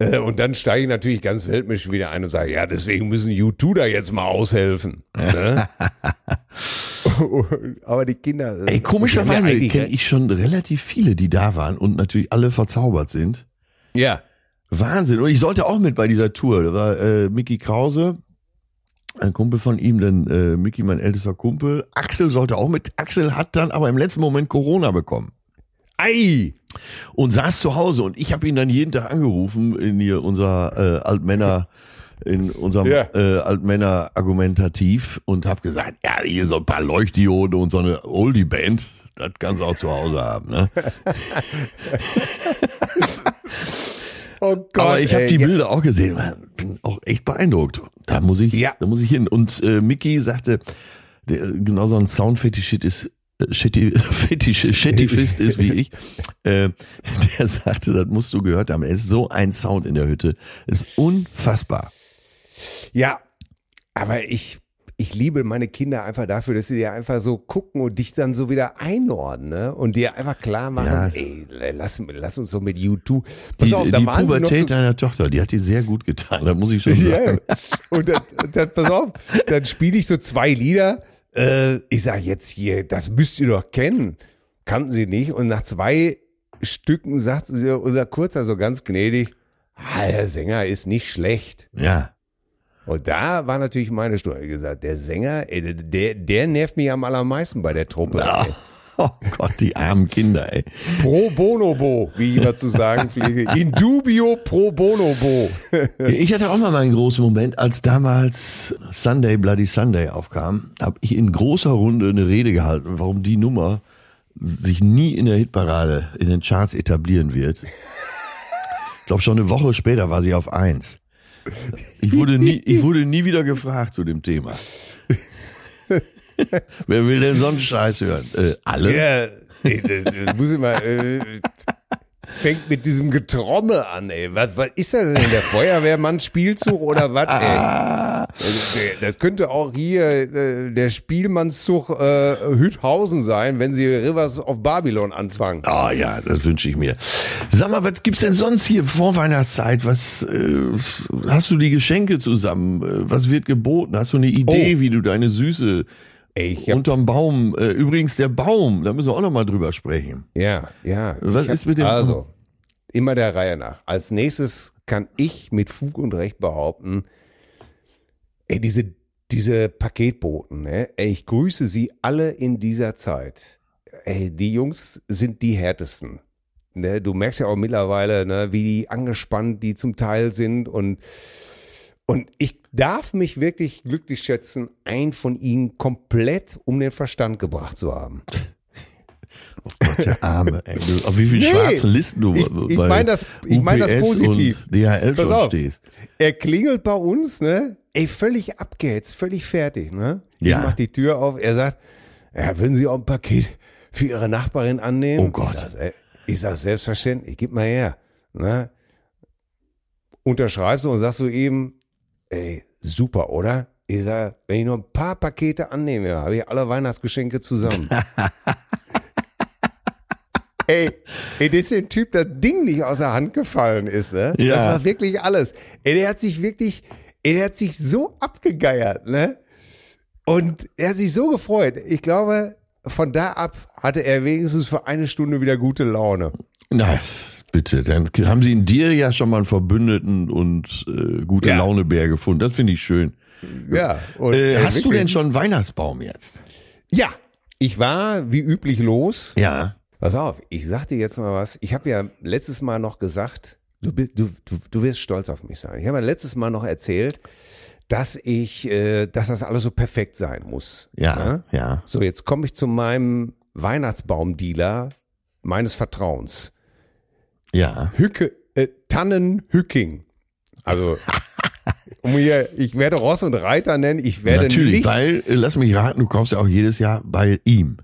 Äh, Und dann steige ich natürlich ganz weltmisch wieder ein und sage, ja, deswegen müssen U2 da jetzt mal aushelfen. Ne? Aber die Kinder. Ey, haben ja komischerweise kenne ich schon relativ viele, die da waren und natürlich alle verzaubert sind. Ja. Wahnsinn. Und ich sollte auch mit bei dieser Tour. Da war äh, Mickey Krause, ein Kumpel von ihm, dann äh, Mickey, mein ältester Kumpel. Axel sollte auch mit. Axel hat dann aber im letzten Moment Corona bekommen. Ei! Und saß zu Hause und ich habe ihn dann jeden Tag angerufen in hier unser äh, Altmänner in unserem Ja. äh, Altmänner Argumentativ und habe gesagt, ja, hier so ein paar Leuchtdioden und so eine Oldie Band, das kannst du auch zu Hause haben, ne? Oh Gott. Aber ich habe die ja. Bilder auch gesehen, bin auch echt beeindruckt. Da muss ich, Ja. da muss ich hin. Und äh, Mickey sagte, der genau so ein Soundfetischist ist, Fetische, Shettifist ist wie ich, äh, der sagte, das musst du gehört haben. Es ist so ein Sound in der Hütte. Ist unfassbar. Ja, aber ich, ich liebe meine Kinder einfach dafür, dass sie dir einfach so gucken und dich dann so wieder einordnen ne? und dir einfach klar machen, Ja. ey, lass, lass uns so mit YouTube. Pass Die, auf, die Pubertät so, deiner Tochter, die hat dir sehr gut getan, da muss ich schon sagen. und dann, dann, pass auf, dann spiele ich so zwei Lieder. Äh, ich sage jetzt hier, das müsst ihr doch kennen. Kannten sie nicht. Und nach zwei Stücken sagt sie, unser Kurzer so ganz gnädig, ah, der Sänger ist nicht schlecht. Ja. Und da war natürlich meine Stunde gesagt, der Sänger, ey, der, der nervt mich am allermeisten bei der Truppe. Ah. Oh Gott, die armen Kinder, ey. Pro bonobo, wie ich immer zu sagen pflege. In dubio pro bonobo. Ich hatte auch mal meinen großen Moment, als damals Sunday Bloody Sunday aufkam, habe ich in großer Runde eine Rede gehalten, warum die Nummer sich nie in der Hitparade, in den Charts etablieren wird. Ich glaube, schon eine Woche später war sie auf eins. Ich wurde nie, ich wurde nie wieder gefragt zu dem Thema. Wer will denn sonst Scheiß hören? Äh, alle? Ja, das muss ich mal, äh, fängt mit diesem Getrommel an, ey. Was, was ist das denn? Der Feuerwehrmann Spielzug oder was, ey? Also, Das könnte auch hier äh, der Spielmannszug äh, Hüthausen sein, wenn sie Rivers of Babylon anfangen. Ah ja, das wünsche ich mir. Sag mal, was gibt's denn sonst hier vor Weihnachtszeit? Was äh, hast du die Geschenke zusammen? Äh, Was wird geboten? Hast du eine Idee, Oh. wie du deine Süße Ey, ich hab, unterm Baum? Äh, übrigens der Baum, da müssen wir auch noch mal drüber sprechen. ja, ja. Was ich hab, ist mit dem- Also, immer der Reihe nach. Als nächstes kann ich mit Fug und Recht behaupten, ey, diese, diese Paketboten, ne? ey, ich grüße sie alle in dieser Zeit. Ey, die Jungs sind die härtesten. Ne? Du merkst ja auch mittlerweile, ne, wie die angespannt die zum Teil sind und und ich darf mich wirklich glücklich schätzen, einen von ihnen komplett um den Verstand gebracht zu haben. Oh Gott, der Arme. Ey. Auf wie viele Nee, schwarzen Listen du ich- ich bei mein das- ich mein das positiv. DHL Pass auf. stehst. Er klingelt bei uns, ne? Ey, völlig abgehetzt, völlig fertig, ne? Ja. Ich mach die Tür auf, er sagt, ja, würden Sie auch ein Paket für Ihre Nachbarin annehmen? Oh Gott. Ich sag, ey, ich sag selbstverständlich, gib mal her, ne? Unterschreibst du und sagst du eben, ey, super, oder? ich sag, wenn ich noch ein paar Pakete annehme, habe ich alle Weihnachtsgeschenke zusammen. ey, ey, das ist ein Typ, das Ding nicht aus der Hand gefallen ist, ne? Ja. Das war wirklich alles. Ey, der hat sich wirklich, ey, der hat sich so abgegeiert, ne? Und er hat sich so gefreut. Ich glaube, von da ab hatte er wenigstens für eine Stunde wieder gute Laune. Na, bitte, dann haben sie in dir ja schon mal einen Verbündeten und äh, gute Ja. Launebär gefunden. Das finde ich schön. Ja. Und, Äh, ey, hast du wirklich- denn schon einen Weihnachtsbaum jetzt? Ja. Ich war wie üblich los. Ja. Pass auf, ich sag dir jetzt mal was. Ich habe ja letztes Mal noch gesagt, du, du, du, du wirst stolz auf mich sein. Ich habe ja letztes Mal noch erzählt, dass ich, äh, dass das alles so perfekt sein muss. Ja, Ne? ja. So, jetzt komme ich zu meinem Weihnachtsbaumdealer meines Vertrauens. Ja. Hücke, äh, Tannenhücking. Also, um hier, ich werde Ross und Reiter nennen, ich werde Natürlich, nicht, weil, äh, lass mich raten, du kaufst ja auch jedes Jahr bei ihm.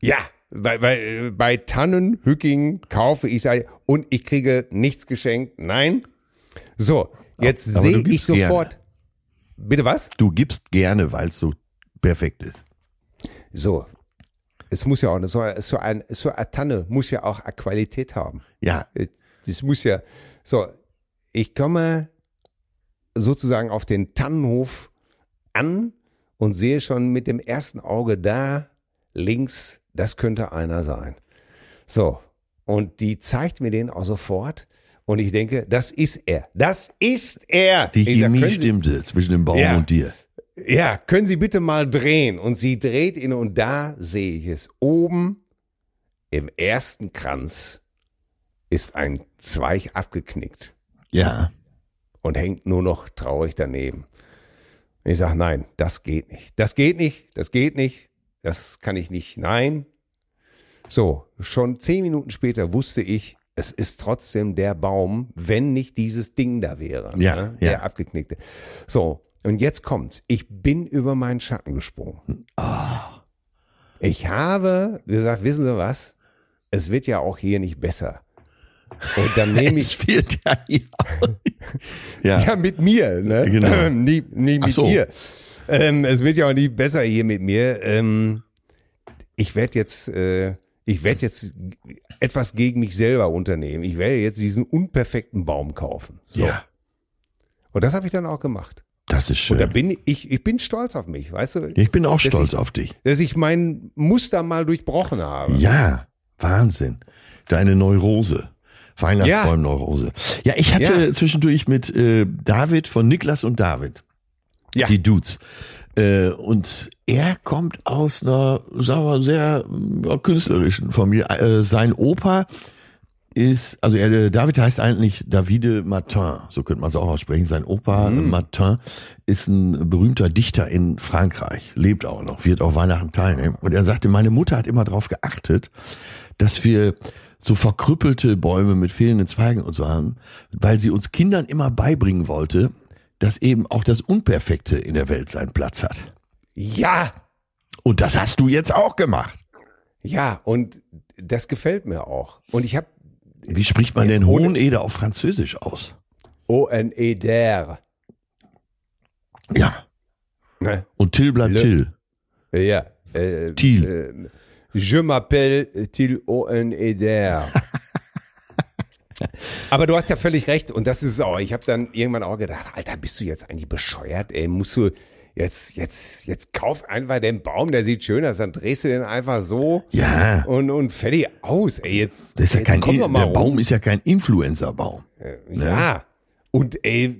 ja, bei, bei, bei Tannenhücking kaufe ich und ich kriege nichts geschenkt. Nein. So, jetzt sehe ich sofort. Bitte was? Du gibst gerne, weil es so perfekt ist. So. Es muss ja auch, so, so, ein, so eine Tanne muss ja auch eine Qualität haben. Ja, Das muss ja, so, ich komme sozusagen auf den Tannenhof an und sehe schon mit dem ersten Auge da links, das könnte einer sein. So, und die zeigt mir den auch sofort und ich denke, das ist er. Das ist er. die Ich sag, Chemie können Sie- stimmte zwischen dem Baum Ja. und dir. ja, können Sie bitte mal drehen? Und sie dreht ihn und da sehe ich es. Oben im ersten Kranz ist ein Zweig abgeknickt Ja. und hängt nur noch traurig daneben. Ich sage, nein, das geht nicht. Das geht nicht, das geht nicht, das kann ich nicht, nein. So, schon zehn Minuten später wusste ich, es ist trotzdem der Baum, wenn nicht dieses Ding da wäre. Ja, ne, ja. Der abgeknickte. So, und jetzt kommt's. Ich bin über meinen Schatten gesprungen. Ah. Ich habe gesagt, wissen Sie was? Es wird ja auch hier nicht besser. Und dann nehme ich Es wird ja ja. Ja, mit mir, ne? Genau. nie, nie mit so. ihr. Ähm, es wird ja auch nie besser hier mit mir. Ähm, ich werde jetzt, äh, ich werde jetzt etwas gegen mich selber unternehmen. Ich werde jetzt diesen unperfekten Baum kaufen. So. ja, Und das habe ich dann auch gemacht. das ist Und da schön. bin ich, ich bin stolz auf mich, weißt du, Ich bin auch stolz ich- auf dich. dass ich mein Muster mal durchbrochen habe. Ja, Wahnsinn. Deine Neurose. Weihnachtsbaum-Neurose. Ja. ich hatte Ja. zwischendurch mit äh, David von Niklas und David, Ja. die Dudes. Äh, und er kommt aus einer, sagen wir, sehr ja, künstlerischen Familie. Äh, sein Opa ist, also er, äh, David heißt eigentlich Davide Martin, so könnte man es auch aussprechen. Sein Opa Martin ist ein berühmter Dichter in Frankreich, lebt auch noch, wird auch Weihnachten teilnehmen. Und er sagte, meine Mutter hat immer darauf geachtet, dass wir so verkrüppelte Bäume mit fehlenden Zweigen und so haben, weil sie uns Kindern immer beibringen wollte, dass eben auch das Unperfekte in der Welt seinen Platz hat. Ja, Und das hast du jetzt auch gemacht. ja, und das gefällt mir auch. Und ich habe Wie spricht man denn Hoheneder auf Französisch aus? O-N-E-D-R. Ja. Ne? Und Till bleibt Le- Till. Ja. Äh, Thiel. Äh, je m'appelle Thiel Oen-Eder. Aber du hast ja völlig recht und das ist auch. Ich habe dann irgendwann auch gedacht, Alter, bist du jetzt eigentlich bescheuert? Ey, musst du jetzt jetzt jetzt kauf einfach den Baum, der sieht schön aus, dann drehst du den einfach so Ja. und und fertig aus. Ey, jetzt Das ist ja jetzt kein, komm doch mal der rum. Baum ist ja kein Influencer-Baum. Ja. Und ey,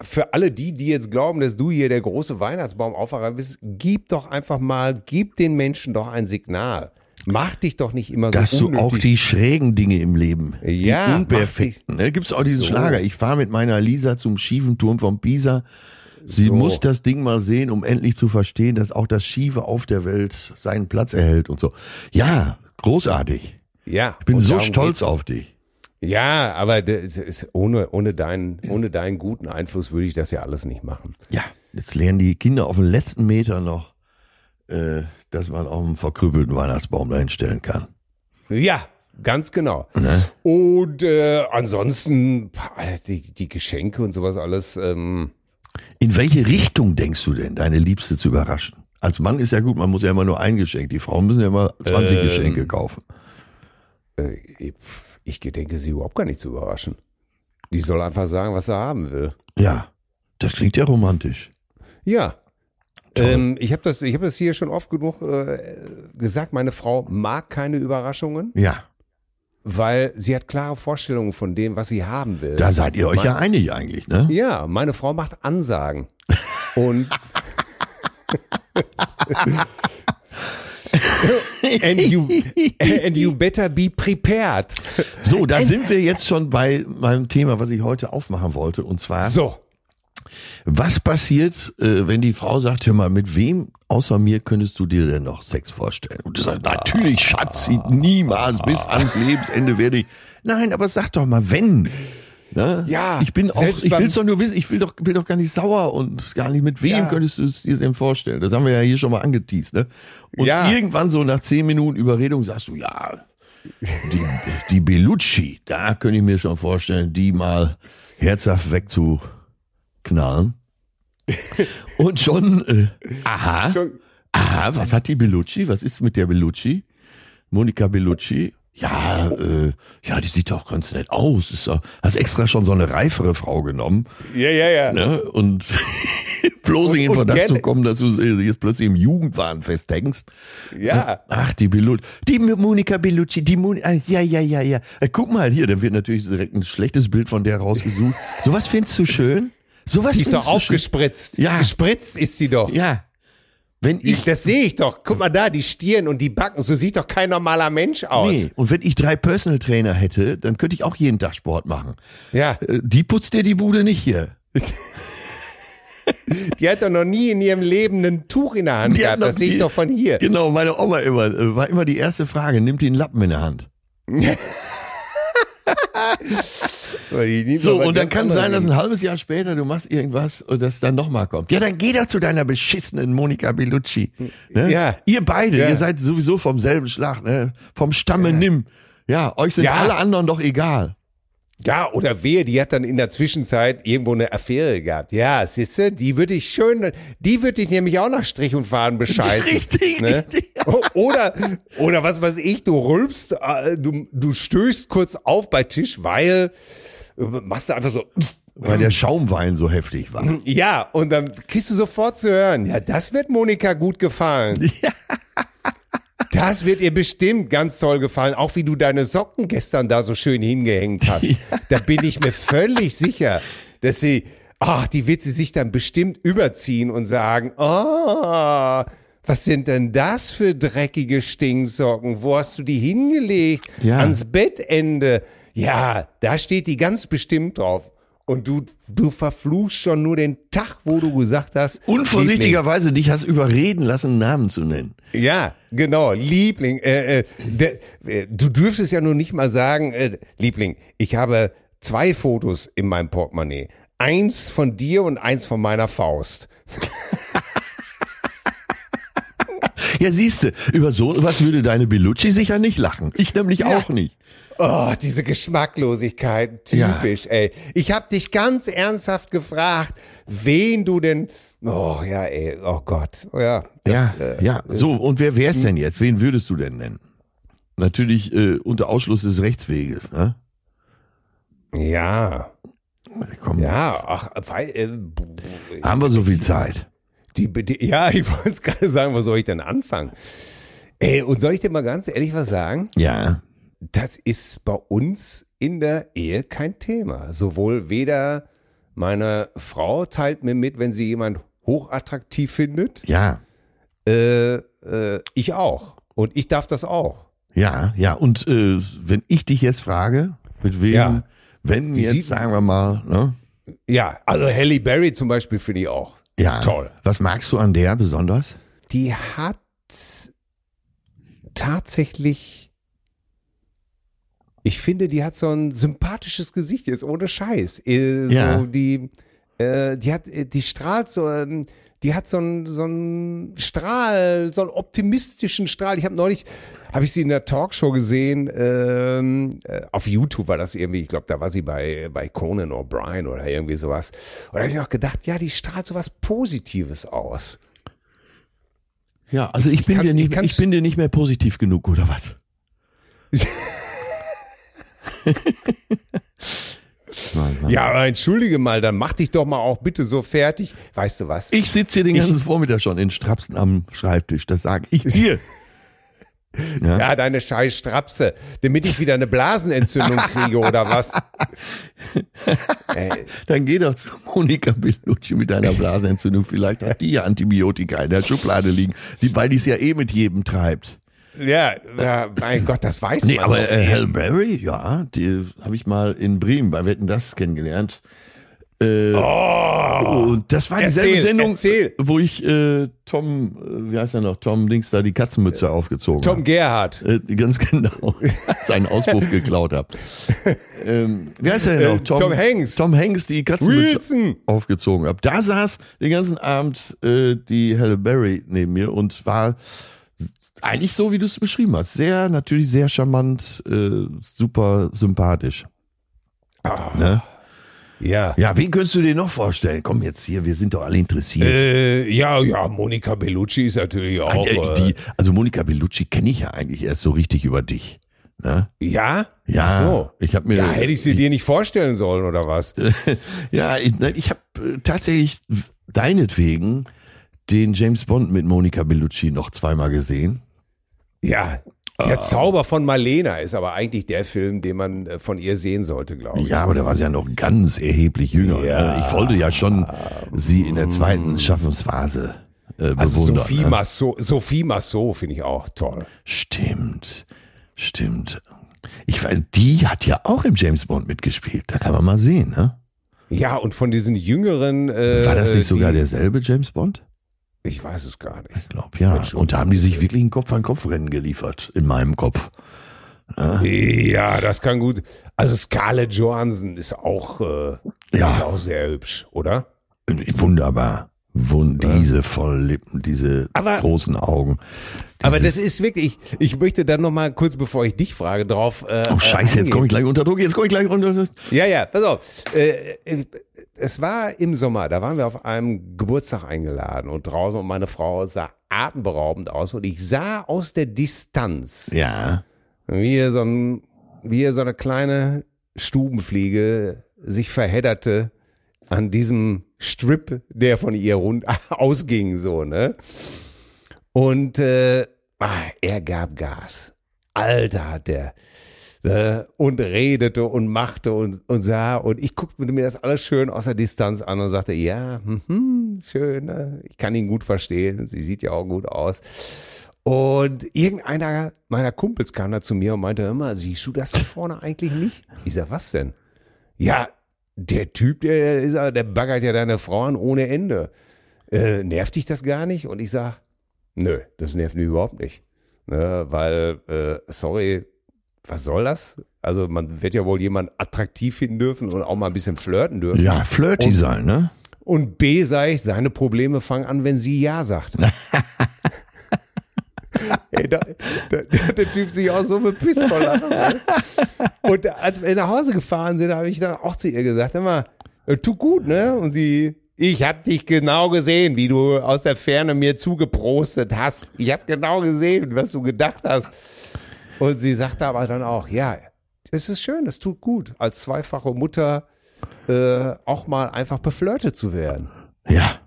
für alle die, die jetzt glauben, dass du hier der große Weihnachtsbaumauffacher bist, gib doch einfach mal, gib den Menschen doch ein Signal. Mach dich doch nicht immer Dass so du auch die schrägen Dinge im Leben, Ja, die unperfekten. Ne? Gibt's auch diesen So. Schlager. Ich fahre mit meiner Lisa zum schiefen Turm von Pisa. Sie So. muss das Ding mal sehen, um endlich zu verstehen, dass auch das Schiefe auf der Welt seinen Platz erhält und so. Ja, großartig. Ja, Ich bin so stolz auf dich. Ja, aber das ist, ohne, ohne, deinen, ohne deinen guten Einfluss würde ich das ja alles nicht machen. Ja, jetzt lernen die Kinder auf den letzten Meter noch, äh, dass man auch einen verkrüppelten Weihnachtsbaum dahin stellen kann. Ja, ganz genau. Ne? Und äh, ansonsten, die, die Geschenke und sowas alles, ähm, In welche Richtung denkst du denn, deine Liebste zu überraschen? Als Mann ist ja gut, man muss ja immer nur ein Geschenk. Die Frauen müssen ja immer 20 Ähm. Geschenke kaufen. Äh, ich gedenke, sie überhaupt gar nicht zu überraschen. Die soll einfach sagen, was sie haben will. Ja, das klingt ja romantisch. Ja. Ähm, ich habe das, ich hab das hier schon oft genug äh, gesagt, meine Frau mag keine Überraschungen, Ja, weil sie hat klare Vorstellungen von dem, was sie haben will. da seid ihr euch ja einig eigentlich, ne? Ja, meine Frau macht Ansagen. Und and you and you better be prepared. So, da sind wir jetzt schon bei meinem Thema, was ich heute aufmachen wollte. Und zwar, So. was passiert, äh, wenn die Frau sagt, hör mal, mit wem außer mir könntest du dir denn noch Sex vorstellen? Und du sagst, natürlich, Schatz, niemals, bis ans Lebensende werde ich. Nein, aber sag doch mal, wenn. Ne? Ja, ich bin auch, ich beim- will's doch nur wissen, ich will doch, bin doch gar nicht sauer und gar nicht mit wem Ja. könntest du es dir denn vorstellen? Das haben wir ja hier schon mal angeteased, ne? Und Ja. irgendwann so nach zehn Minuten Überredung sagst du, ja, die, die Bellucci, da könnte ich mir schon vorstellen, die mal herzhaft wegzuknallen. Und schon, äh, aha, Schon, aha, was hat die Bellucci? Was ist mit der Bellucci? Monika Bellucci? Ja, äh, ja, die sieht doch ganz nett aus. Ist doch, hast extra schon so eine reifere Frau genommen, ja, ja, ja. ne? Und bloß in den Verdacht zu kommen, dass du jetzt plötzlich im Jugendwahn festhängst. Ja. Ach, die Bellucci. Die Monika Bellucci, die Monika. Ja, ja, ja, ja. Äh, guck mal hier, dann wird natürlich direkt ein schlechtes Bild von der rausgesucht. Sowas findest du schön? Sowas Die ist doch aufgespritzt. Ja. Gespritzt ist sie doch. Ja. Wenn ich. Das sehe ich doch. Guck mal da, die Stirn und die Backen. So sieht doch kein normaler Mensch aus. Nee. Und wenn ich drei Personal Trainer hätte, dann könnte ich auch jeden Tag Sport machen. Ja. Äh, Die putzt dir die Bude nicht hier. Die hat doch noch nie in ihrem Leben ein Tuch in der Hand Die hat gehabt. Das sehe ich doch von hier. Genau, meine Oma immer, äh, war immer die erste Frage, nimmt die einen Lappen in der Hand. So, und dann kann sein, dass ein halbes Jahr später du machst irgendwas und das dann nochmal kommt. Ja, dann geh doch zu deiner beschissenen Monika Bellucci. Ne? Ja. Ihr beide, Ja. ihr seid sowieso vom selben Schlag, ne? Vom Stamme nimm. Ja, euch sind Ja. alle anderen doch egal. Ja, oder wehe, die hat dann in der Zwischenzeit irgendwo eine Affäre gehabt. Ja, siehste, die würde ich schön, die würde ich nämlich auch nach Strich und Faden bescheißen. Richtig, Ne? richtig. Oder, oder was weiß ich, du rülpst, äh, du, du stößt kurz auf bei Tisch, weil, äh, machst du einfach so, Weil der Schaumwein so heftig war. ja, und dann kriegst du sofort zu hören, ja, das wird Monika gut gefallen. Das wird ihr bestimmt ganz toll gefallen, auch wie du deine Socken gestern da so schön hingehängt hast. Da bin ich mir völlig sicher, dass sie, ach, die wird sie sich dann bestimmt überziehen und sagen, oh, was sind denn das für dreckige Stinksocken? Wo hast du die hingelegt? Ja. Ans Bettende. Ja, da steht die ganz bestimmt drauf. Und du, du verfluchst schon nur den Tag, wo du gesagt hast. Unvorsichtigerweise dich hast überreden lassen, einen Namen zu nennen. Ja, genau, Liebling. Äh, äh, der, äh, du dürftest ja nur nicht mal sagen, äh, Liebling, ich habe zwei Fotos in meinem Portemonnaie. Eins von dir und eins von meiner Faust. Ja, siehste, über so was würde deine Bellucci sicher nicht lachen. Ich nämlich Ja. auch nicht. Oh, diese Geschmacklosigkeit, typisch, ey. Ich habe dich ganz ernsthaft gefragt, wen du denn. Oh ja, ey, oh Gott, ja. Das, ja, äh, ja. So, und wer wär's denn jetzt? Wen würdest du denn nennen? Natürlich äh, unter Ausschluss des Rechtsweges, ne? ja, Komm, ja, ach, weil, äh, haben wir so viel Zeit. Die, die, ja, ich wollte es gerade sagen, wo soll ich denn anfangen? Ey, und soll ich dir mal ganz ehrlich was sagen? Ja, Das ist bei uns in der Ehe kein Thema. Sowohl weder meine Frau teilt mir mit, wenn sie jemand hochattraktiv findet, ja, äh, äh, ich auch. Und ich darf das auch. ja, ja. Und äh, wenn ich dich jetzt frage, mit wem, Ja. wenn Wie jetzt sagen wir mal, ne? Ja, also Halle Berry zum Beispiel finde ich auch. Ja. Toll. Was magst du an der besonders? Die hat tatsächlich, ich finde, die hat so ein sympathisches Gesicht jetzt ohne Scheiß. Äh, So Ja. die, äh, die hat, äh, die strahlt so, ähm, die hat so einen so einen Strahl, so einen optimistischen Strahl. Ich habe neulich habe ich sie in der Talkshow gesehen. Ähm, äh, auf YouTube war das irgendwie, ich glaube, da war sie bei, bei Conan O'Brien oder irgendwie sowas. Und da habe ich noch gedacht, ja, die strahlt so was Positives aus. Ja, also ich, Ich bin dir nicht, ich ich, bin dir nicht mehr positiv genug, oder was? Nein, nein. Ja, aber entschuldige mal, dann mach dich doch mal auch bitte so fertig. Weißt du was? Ich sitze hier den Ich- ganzen Vormittag schon in Strapsen am Schreibtisch, das sage ich dir. Ja. Ja, deine scheiß Strapse, damit ich wieder eine Blasenentzündung kriege oder was? Dann geh doch zu Monika Bellucci mit deiner Blasenentzündung. Vielleicht hat die ja Antibiotika in der Schublade liegen, weil die es ja eh mit jedem treibt. ja, ja, mein Gott, das weiß Nee, man. aber doch. äh, Halle Berry, ja, die habe ich mal in Bremen bei Wetten das kennengelernt. Äh, und das war dieselbe Oh. Erzähl, Sendung, erzähl. wo ich äh, Tom, äh, wie heißt er noch, Tom Dings da die Katzenmütze aufgezogen Tom habe. Gerhardt. Äh, ganz genau. Seinen Auspuff geklaut habe. Ähm, wie heißt er denn noch? Äh, Tom Hanks. Tom Hanks die Katzenmütze Wilson. aufgezogen habe. Da saß den ganzen Abend äh, die Halle Berry neben mir und war eigentlich so, wie du es beschrieben hast. Sehr, natürlich sehr charmant, äh, super sympathisch. Ah, Ne? Ja. Ja, wen könntest du dir noch vorstellen? Komm jetzt hier, wir sind doch alle interessiert. Äh, ja, ja, Monika Bellucci ist natürlich auch. Äh, die, also Monika Bellucci kenne ich ja eigentlich erst so richtig über dich. Ne? ja? Ja, so. ich habe mir Ja, hätte ich sie dir nicht vorstellen sollen oder was? Ja, ich, ich habe äh, tatsächlich deinetwegen den James Bond mit Monika Bellucci noch zweimal gesehen. Ja. Der Zauber von Marlena ist aber eigentlich der Film, den man äh, von ihr sehen sollte, glaube ich. Ja, aber da war sie ja noch ganz erheblich jünger. Ja. Ne? Ich wollte ja schon sie in der zweiten Schaffensphase äh, Also bewundern. Sophie ne? Massot, Sophie Massot finde ich auch toll. Stimmt, stimmt. Ich weiß, die hat ja auch im James Bond mitgespielt. Da kann man mal sehen, ne? Ja, und von diesen jüngeren. Äh, War das nicht sogar die, derselbe James Bond? Ich weiß es gar nicht. Ich glaube, ja. Und da haben die sich wirklich ein Kopf-an-Kopf-Rennen geliefert, in meinem Kopf. Ja, das kann gut. Also Scarlett Johansson ist auch, äh, Ja. ist auch sehr hübsch, oder? Wunderbar. Wund diese vollen Lippen, diese Aber- großen Augen. Aber Dieses- das ist wirklich, ich möchte dann noch mal kurz, bevor ich dich frage, drauf. Äh, Oh Scheiße, jetzt komme ich gleich unter Druck, jetzt komme ich gleich unter Druck. Ja, ja, pass auf. Äh, äh, es war im Sommer, da waren wir auf einem Geburtstag eingeladen und draußen und meine Frau sah atemberaubend aus und ich sah aus der Distanz, Ja. wie er so, ein, wie so eine kleine Stubenfliege sich verhedderte an diesem Strip, der von ihr rund ausging, so, ne? Und äh, ah, er gab Gas. Alter, hat der. Ne? Und redete und machte und, und sah. Und ich guckte mir das alles schön aus der Distanz an und sagte, ja, mhm, schön, ne? ich kann ihn gut verstehen. Sie sieht ja auch gut aus. Und irgendeiner meiner Kumpels kam da zu mir und meinte, mal, siehst du das da vorne eigentlich nicht? Ich sag, was denn? Ja, der Typ, der ist, der baggert ja deine Frau an ohne Ende. Äh, nervt dich das gar nicht? Und ich sag, nö, das nervt mich überhaupt nicht. Ne, weil, äh, sorry, was soll das? Also man wird ja wohl jemanden attraktiv finden dürfen und auch mal ein bisschen flirten dürfen. Ja, flirty Und- sein, ne? Und B, sag ich, seine Probleme fangen an, wenn sie Ja sagt. Ey, da, da, da hat der Typ sich auch so bepisst vor Lachen. ne? Und als wir nach Hause gefahren sind, habe ich dann auch zu ihr gesagt, immer, tu gut, ne? Und sie, ich hab dich genau gesehen, wie du aus der Ferne mir zugeprostet hast. Ich habe genau gesehen, was du gedacht hast. Und sie sagte aber dann auch, ja, es ist schön, es tut gut, als zweifache Mutter äh, auch mal einfach beflirtet zu werden. Ja.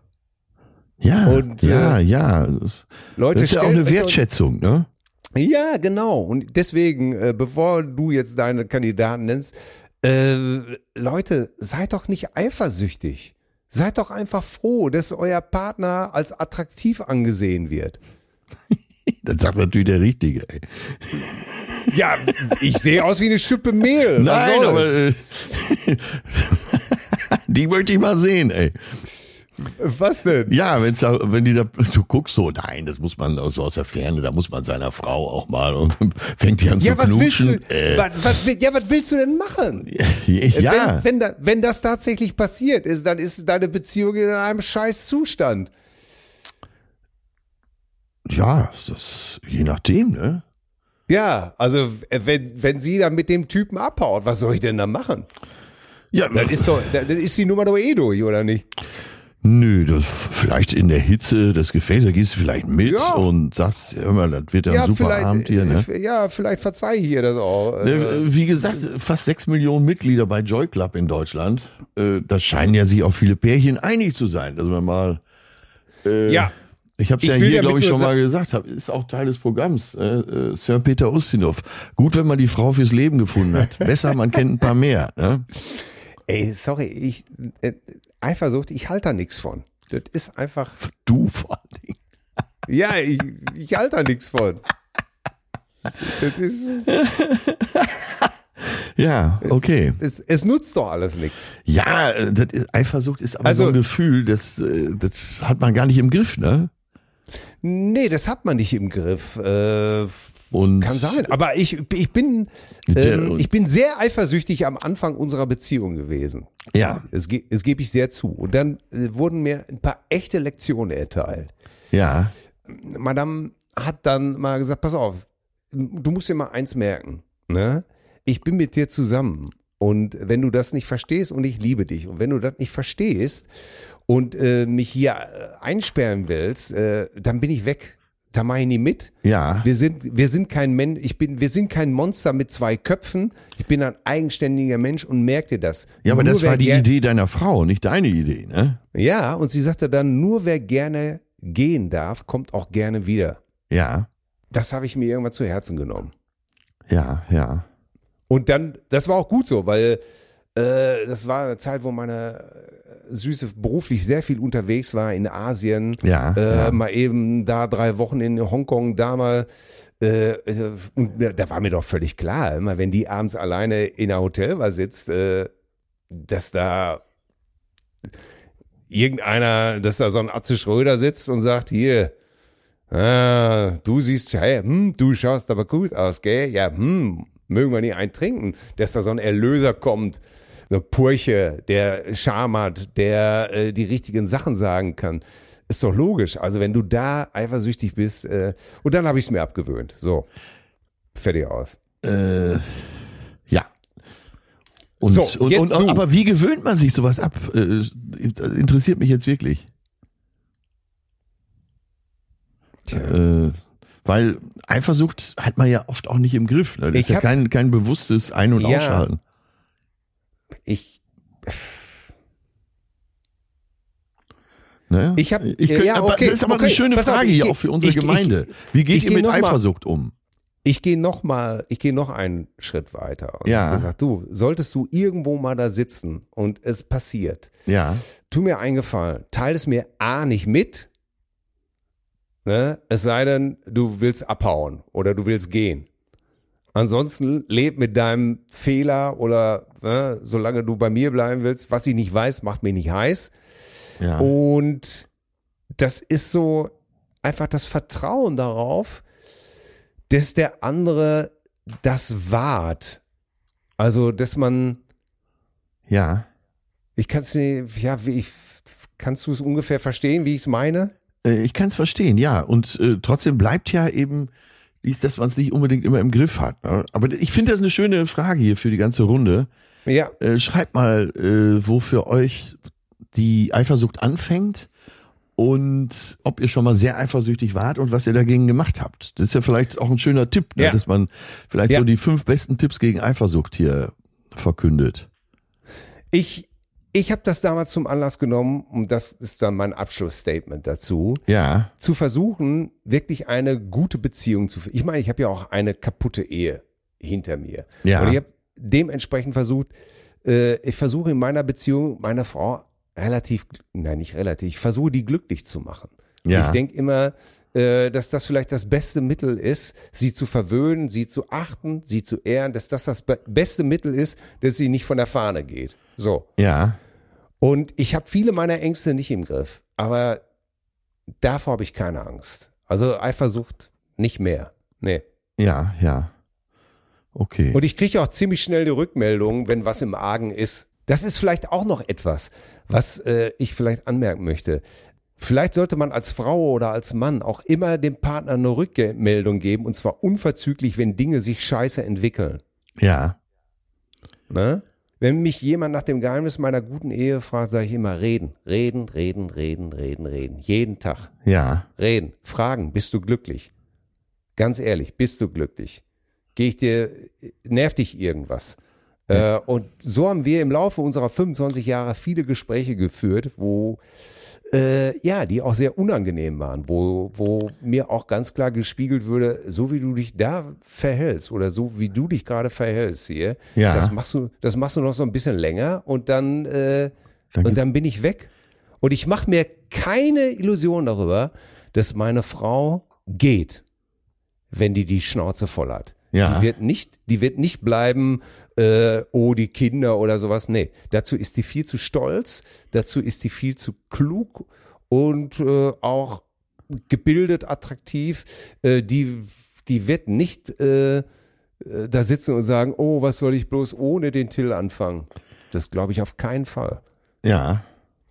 Ja, Und, ja, äh, ja. Das Leute, ist ja auch eine Wertschätzung, ne? Ja, genau. Und deswegen, äh, bevor du jetzt deine Kandidaten nennst, äh, Leute, seid doch nicht eifersüchtig. Seid doch einfach froh, dass euer Partner als attraktiv angesehen wird. Das sagt natürlich der Richtige, ey. Ja, ich sehe aus wie eine Schippe Mehl. Nein, aber äh, die möchte ich mal sehen, ey. Was denn? Ja, wenn's da, wenn die da, du guckst so, nein, das muss man so aus der Ferne, da muss man seiner Frau auch mal und fängt die an Ja, zu was willst du? Äh, was, was, ja, was willst du denn machen? ja, Wenn, wenn, da, wenn das tatsächlich passiert ist, dann ist deine Beziehung in einem scheiß Zustand. Ja, das, je nachdem, ne? Ja, also äh, wenn, wenn sie dann mit dem Typen abhaut, was soll ich denn da machen? Ja, Dann ist doch, dann ist die Nummer doch eh durch, oder nicht? nö, das vielleicht in der Hitze des Gefäßes gehst du vielleicht mit Ja. und sagst, hör mal, das wird ja ein super Abend hier, ne? äh, Ja, vielleicht verzeih ich ihr das auch. Äh, Ne, Wie gesagt, fast sechs Millionen Mitglieder bei Joy Club in Deutschland. Äh, Da scheinen ja sich auch viele Pärchen einig zu sein, dass man mal. Äh, Ja. Ich habe es ja hier, glaube ich, schon mal gesagt, hab, ist auch Teil des Programms. Äh, äh, Sir Peter Ustinov. Gut, wenn man die Frau fürs Leben gefunden hat. Besser, man kennt ein paar mehr. Ne? Ey, sorry, ich, äh, Eifersucht, ich halte da nichts von. Das ist einfach, Du vor allen Dingen. ja, ich, ich halte da nichts von. Das ist, Ja, okay. es, es nutzt doch alles nichts. Ja, äh, ist, Eifersucht ist aber Also- so ein Gefühl, das, äh, das hat man gar nicht im Griff, ne? Nee, das hat man nicht im Griff. Äh, Und kann sein. Aber ich, ich bin, ähm, ich bin sehr eifersüchtig am Anfang unserer Beziehung gewesen. Ja, Es, es gebe ich sehr zu. Und dann äh, wurden mir ein paar echte Lektionen erteilt. ja, Madame hat dann mal gesagt, pass auf, du musst dir mal eins merken, ne? Ich bin mit dir zusammen und wenn du das nicht verstehst und ich liebe dich und wenn du das nicht verstehst und äh, mich hier äh, einsperren willst, äh, dann bin ich weg. Da mache ich nie mit. ja. Wir sind, wir sind kein Mensch, ich bin, wir sind kein Monster mit zwei Köpfen. Ich bin ein eigenständiger Mensch und merk dir das. Ja, aber Nur das war die Idee deiner Frau, nicht deine Idee, ne? Ja, und sie sagte dann, nur wer gerne gehen darf, kommt auch gerne wieder. Ja, Das habe ich mir irgendwann zu Herzen genommen. ja, ja. Und dann, das war auch gut so, weil äh, das war eine Zeit, wo meine Süße beruflich sehr viel unterwegs war in Asien. Ja, äh, ja. Mal eben da drei Wochen in Hongkong, da mal. Äh, und da war mir doch völlig klar, immer wenn die abends alleine in einer Hotelbar sitzt, äh, dass da irgendeiner, dass da so ein Atze Schröder sitzt und sagt, hier, ah, du siehst, hey, hm, du schaust aber gut aus, gell? Ja, hm, mögen wir nicht einen trinken, dass da so ein Erlöser kommt, Purche, der Charme hat, der äh, die richtigen Sachen sagen kann. Ist doch logisch. Also wenn du da eifersüchtig bist, äh, und dann habe ich es mir abgewöhnt. So, fertig aus. Äh, ja. Und, So, und, und, du. aber wie gewöhnt man sich sowas ab? Äh, interessiert mich jetzt wirklich. Äh, weil Eifersucht hat man ja oft auch nicht im Griff. Ne? Das Ich ist ja kein, kein bewusstes Ein- und Ja. Ausschalten. Ich, Ne? Ich hab- ich könnte, ja, aber okay, das ist aber okay, eine schöne auf, Frage ich hier geh- auch für unsere ich- ich- Gemeinde. Wie geht ich ihr mit noch mal- Eifersucht um? ich gehe noch mal, ich gehe noch einen Schritt weiter und Ja. habe gesagt, du, solltest du irgendwo mal da sitzen und es passiert, Ja, tu mir einen Gefallen, teile es mir A nicht mit, ne? es sei denn, du willst abhauen oder du willst gehen. Ansonsten leb mit deinem Fehler oder ne, solange du bei mir bleiben willst, was ich nicht weiß, macht mich nicht heiß. ja. Und das ist so einfach das Vertrauen darauf, dass der andere das wahrt. Also, dass man, ja. ich kann es ja, wie ich, kannst du es ungefähr verstehen, wie ich es meine? Äh, Ich kann es verstehen, ja. Und äh, trotzdem bleibt ja eben dies, dass man es nicht unbedingt immer im Griff hat. Ne? Aber ich finde das eine schöne Frage hier für die ganze Runde. Ja, Äh, schreibt mal, äh, wo für euch die Eifersucht anfängt und ob ihr schon mal sehr eifersüchtig wart und was ihr dagegen gemacht habt. Das ist ja vielleicht auch ein schöner Tipp, ne? Ja. dass man vielleicht Ja. so die fünf besten Tipps gegen Eifersucht hier verkündet. ich, ich habe das damals zum Anlass genommen, und das ist dann mein Abschlussstatement dazu, Ja, zu versuchen, wirklich eine gute Beziehung zu. Ich meine, ich habe ja auch eine kaputte Ehe hinter mir. Ja. Und ich habe dementsprechend versucht, äh, ich versuche in meiner Beziehung meine Frau relativ, nein, nicht relativ, ich versuche die glücklich zu machen. Ja. Ich denke immer, äh, dass das vielleicht das beste Mittel ist, sie zu verwöhnen, sie zu achten, sie zu ehren, dass das das be beste Mittel ist, dass sie nicht von der Fahne geht. So. ja, Und ich habe viele meiner Ängste nicht im Griff, aber davor habe ich keine Angst. Also Eifersucht nicht mehr. Nee. ja, ja. Okay. Und ich kriege auch ziemlich schnell die Rückmeldung, wenn was im Argen ist. Das ist vielleicht auch noch etwas, was äh, ich vielleicht anmerken möchte. Vielleicht sollte man als Frau oder als Mann auch immer dem Partner eine Rückmeldung geben und zwar unverzüglich, wenn Dinge sich scheiße entwickeln. Ja. Ne? Wenn mich jemand nach dem Geheimnis meiner guten Ehe fragt, sage ich immer reden, reden, reden, reden, reden, reden. Jeden Tag. Ja. Reden, fragen, bist du glücklich? Ganz ehrlich, bist du glücklich? Gehe ich dir, nervt dich irgendwas? Ja. Äh, und so haben wir im Laufe unserer 25 Jahre viele Gespräche geführt, wo äh, ja, die auch sehr unangenehm waren, wo, wo mir auch ganz klar gespiegelt würde, so wie du dich da verhältst oder so wie du dich gerade verhältst hier, Ja. das machst du, das machst du noch so ein bisschen länger und dann, äh, Dann und dann bin ich weg. Und ich mache mir keine Illusion darüber, dass meine Frau geht, wenn die die Schnauze voll hat. Ja. Die wird nicht, die wird nicht bleiben, äh, oh, die Kinder oder sowas. Nee, dazu ist die viel zu stolz, dazu ist die viel zu klug und äh, auch gebildet, attraktiv. Äh, die, die wird nicht äh, äh, da sitzen und sagen, oh, was soll ich bloß ohne den Till anfangen? Das glaube ich auf keinen Fall. Ja.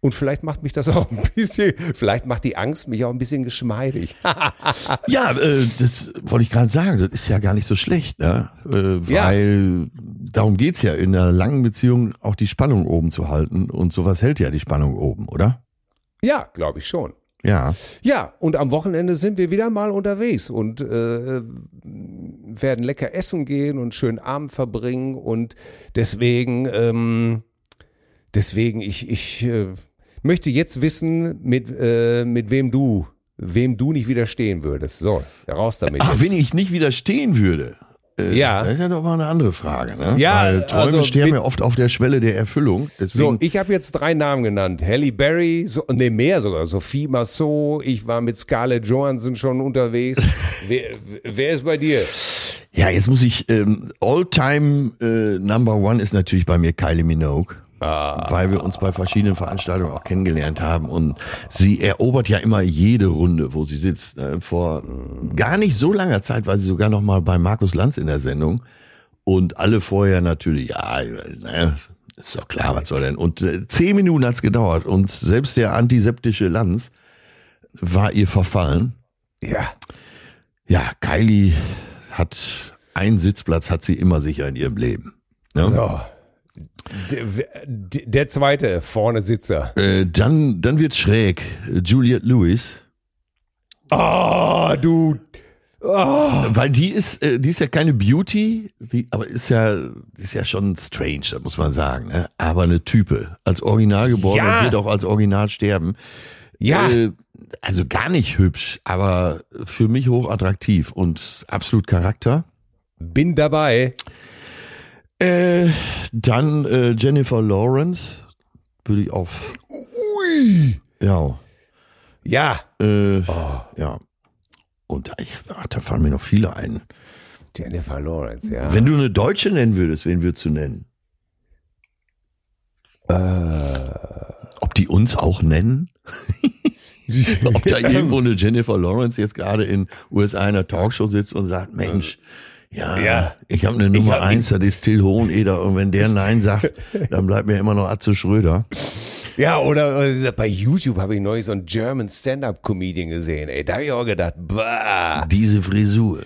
Und vielleicht macht mich das auch ein bisschen, vielleicht macht die Angst mich auch ein bisschen geschmeidig. Ja, äh, das wollte ich gerade sagen. Das ist ja gar nicht so schlecht, ne? Äh, Ja. weil darum geht's ja in einer langen Beziehung auch die Spannung oben zu halten. Und sowas hält ja die Spannung oben, oder? ja, glaube ich schon. Ja. Ja, und am Wochenende sind wir wieder mal unterwegs und äh, werden lecker essen gehen und schönen Abend verbringen und deswegen, ähm, deswegen ich, ich äh, möchte jetzt wissen, mit, äh, mit wem du, wem du nicht widerstehen würdest. So, raus damit. Ach, jetzt. wenn ich nicht widerstehen würde. Äh, Ja. Das ist ja doch mal eine andere Frage, ne? Ja, Weil Träume also sterben ja oft auf der Schwelle der Erfüllung. So, Deswegen, ich habe jetzt drei Namen genannt. Halle Berry, so, nee, mehr sogar. Sophie Massot, ich war mit Scarlett Johansson schon unterwegs. wer, wer ist bei dir? ja, jetzt muss ich, ähm, All-Time äh, Number One ist natürlich bei mir Kylie Minogue. Ah. Weil wir uns bei verschiedenen Veranstaltungen auch kennengelernt haben und sie erobert ja immer jede Runde, wo sie sitzt. Ne? Vor gar nicht so langer Zeit war sie sogar noch mal bei Markus Lanz in der Sendung und alle vorher natürlich, ja, ne, ist doch klar, was soll denn? Und äh, zehn Minuten hat's gedauert und selbst der antiseptische Lanz war ihr verfallen. Ja. Ja, Kylie hat einen Sitzplatz hat sie immer sicher in ihrem Leben. Ne? So. Der, der, zweite vorne Sitzer. Äh, dann, dann wird's schräg. Juliette Lewis. Oh, du. Oh. Weil die ist, äh, die ist ja keine Beauty, die, aber ist ja, ist ja schon strange, das muss man sagen. Ne? Aber eine Type. Als Original geboren Ja. und wird auch als Original sterben. Ja. Äh, also gar nicht hübsch, aber für mich hochattraktiv und absolut Charakter. Bin dabei. Äh, dann äh, Jennifer Lawrence. Würde ich auf. Ui. Ja. Ja. Äh, Ja. Und ach, da fallen mir noch viele ein. Jennifer Lawrence, ja. Wenn du eine Deutsche nennen würdest, wen würdest du nennen? Äh. Ob die uns auch nennen? Ob da irgendwo eine Jennifer Lawrence jetzt gerade in USA in einer Talkshow sitzt und sagt, Mensch, ja, Ja. ich habe eine Nummer hab- eins, das ist Till Hoheneder und wenn der Nein sagt, dann bleibt mir immer noch Atze Schröder. Ja, oder äh, bei YouTube habe ich neulich so einen German Stand-Up-Comedian gesehen. Ey, da habe ich auch gedacht, bah, Diese Frisur.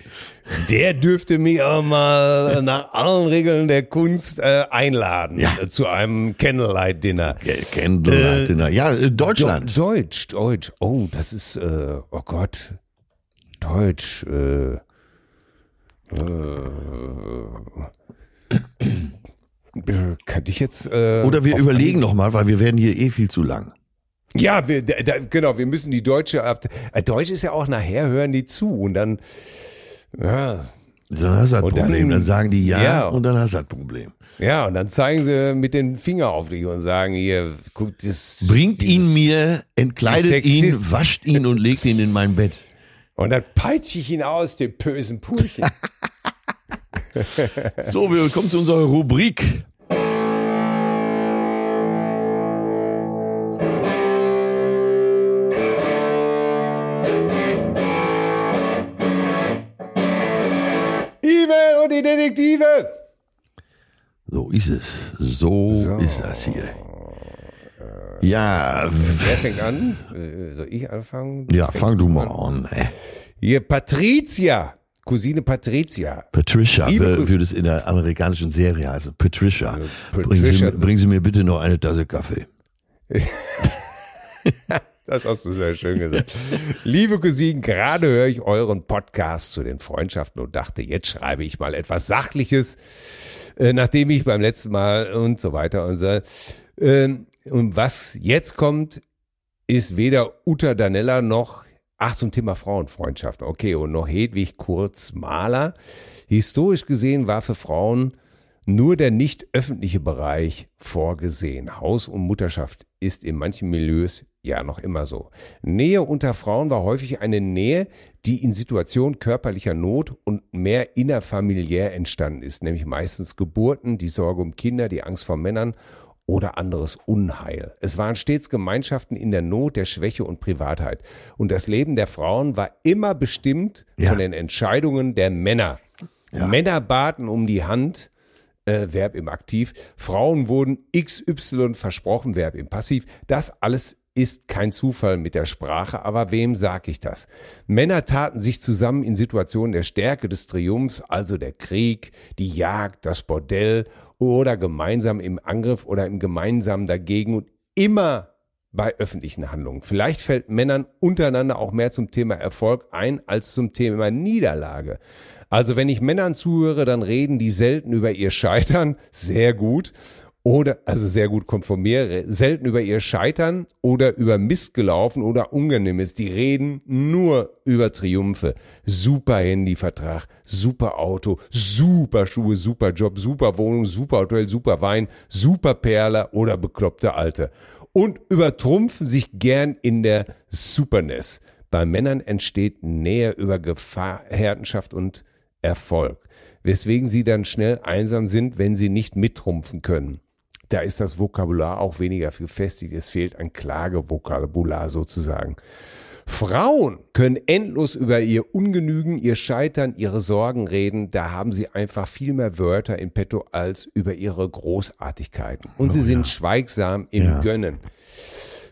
der dürfte mich auch mal nach allen Regeln der Kunst äh, einladen Ja. äh, zu einem Candlelight-Dinner. Candlelight Dinner. Ja, äh, Deutschland. Do Deutsch, Deutsch. Oh, das ist, äh, oh Gott. Deutsch. Äh, äh, kann ich jetzt. Äh, Oder wir überlegen noch mal, weil wir werden hier eh viel zu lang. Ja, wir, da, da, genau, wir müssen die deutsche ab. Äh, Deutsch ist ja auch nachher, hören die zu und dann. Ja, Dann hast du das Und dann- Problem. Dann, sagen die ja, Ja. und dann hast du das Problem. ja, und dann zeigen sie mit den Finger auf dich und sagen hier, guck, das. Bringt dieses- ihn mir, entkleidet ihn, wascht ihn und legt ihn in mein Bett. Und dann peitsche ich ihn aus, dem bösen Pulchen. So, wir kommen zu unserer Rubrik. E-Mail und die Detektive. So ist es. So, So. ist das hier. Ja, Wer fängt an? Äh, Soll ich anfangen? ja, fang du mal an. Ey. Hier, Patricia. Cousine Patricia. Patricia Liebe würde es in der amerikanischen Serie heißen. Patricia. Ja, Bringen, Sie, Patricia. bringen Sie mir bitte noch eine Tasse Kaffee. Das hast du sehr schön gesagt. Liebe Cousinen, gerade höre ich euren Podcast zu den Freundschaften und dachte, jetzt schreibe ich mal etwas Sachliches, äh, nachdem ich beim letzten Mal und so weiter und so. Ähm, und was jetzt kommt, ist weder Uta Danella noch, ach zum Thema Frauenfreundschaft, okay, und noch Hedwig Kurz Mahler. Historisch gesehen war für Frauen nur der nicht öffentliche Bereich vorgesehen. Haus- und Mutterschaft ist in manchen Milieus ja noch immer so. Nähe unter Frauen war häufig eine Nähe, die in Situationen körperlicher Not und mehr innerfamiliär entstanden ist, nämlich meistens Geburten, die Sorge um Kinder, die Angst vor Männern oder anderes Unheil. Es waren stets Gemeinschaften in der Not, der Schwäche und Privatheit. Und das Leben der Frauen war immer bestimmt Ja. von den Entscheidungen der Männer. Männer baten um die Hand, äh, Verb im Aktiv. Frauen wurden XY versprochen, Verb im Passiv. Das alles ist kein Zufall mit der Sprache, aber wem sag ich das? Männer taten sich zusammen in Situationen der Stärke des Triumphs, also der Krieg, die Jagd, das Bordell oder gemeinsam im Angriff oder im gemeinsamen dagegen und immer bei öffentlichen Handlungen. Vielleicht fällt Männern untereinander auch mehr zum Thema Erfolg ein als zum Thema Niederlage. Also wenn ich Männern zuhöre, dann reden die selten über ihr Scheitern, sehr gut. Oder, also sehr gut konformiere, selten über ihr Scheitern oder über Mist gelaufen oder Unangenehmes. Die reden nur über Triumphe. Super Handyvertrag, super Auto, super Schuhe, super Job, super Wohnung, super Hotel, super Wein, super Perle oder bekloppte Alte. Und übertrumpfen sich gern in der Superness. Bei Männern entsteht Nähe über Gefahr, Härtenschaft und Erfolg. Weswegen sie dann schnell einsam sind, wenn sie nicht mittrumpfen können. Da ist das Vokabular auch weniger gefestigt. Es fehlt ein Klagevokabular sozusagen. Frauen können endlos über ihr Ungenügen, ihr Scheitern, ihre Sorgen reden. Da haben sie einfach viel mehr Wörter in petto als über ihre Großartigkeiten. Und sie sind schweigsam im Ja. Gönnen.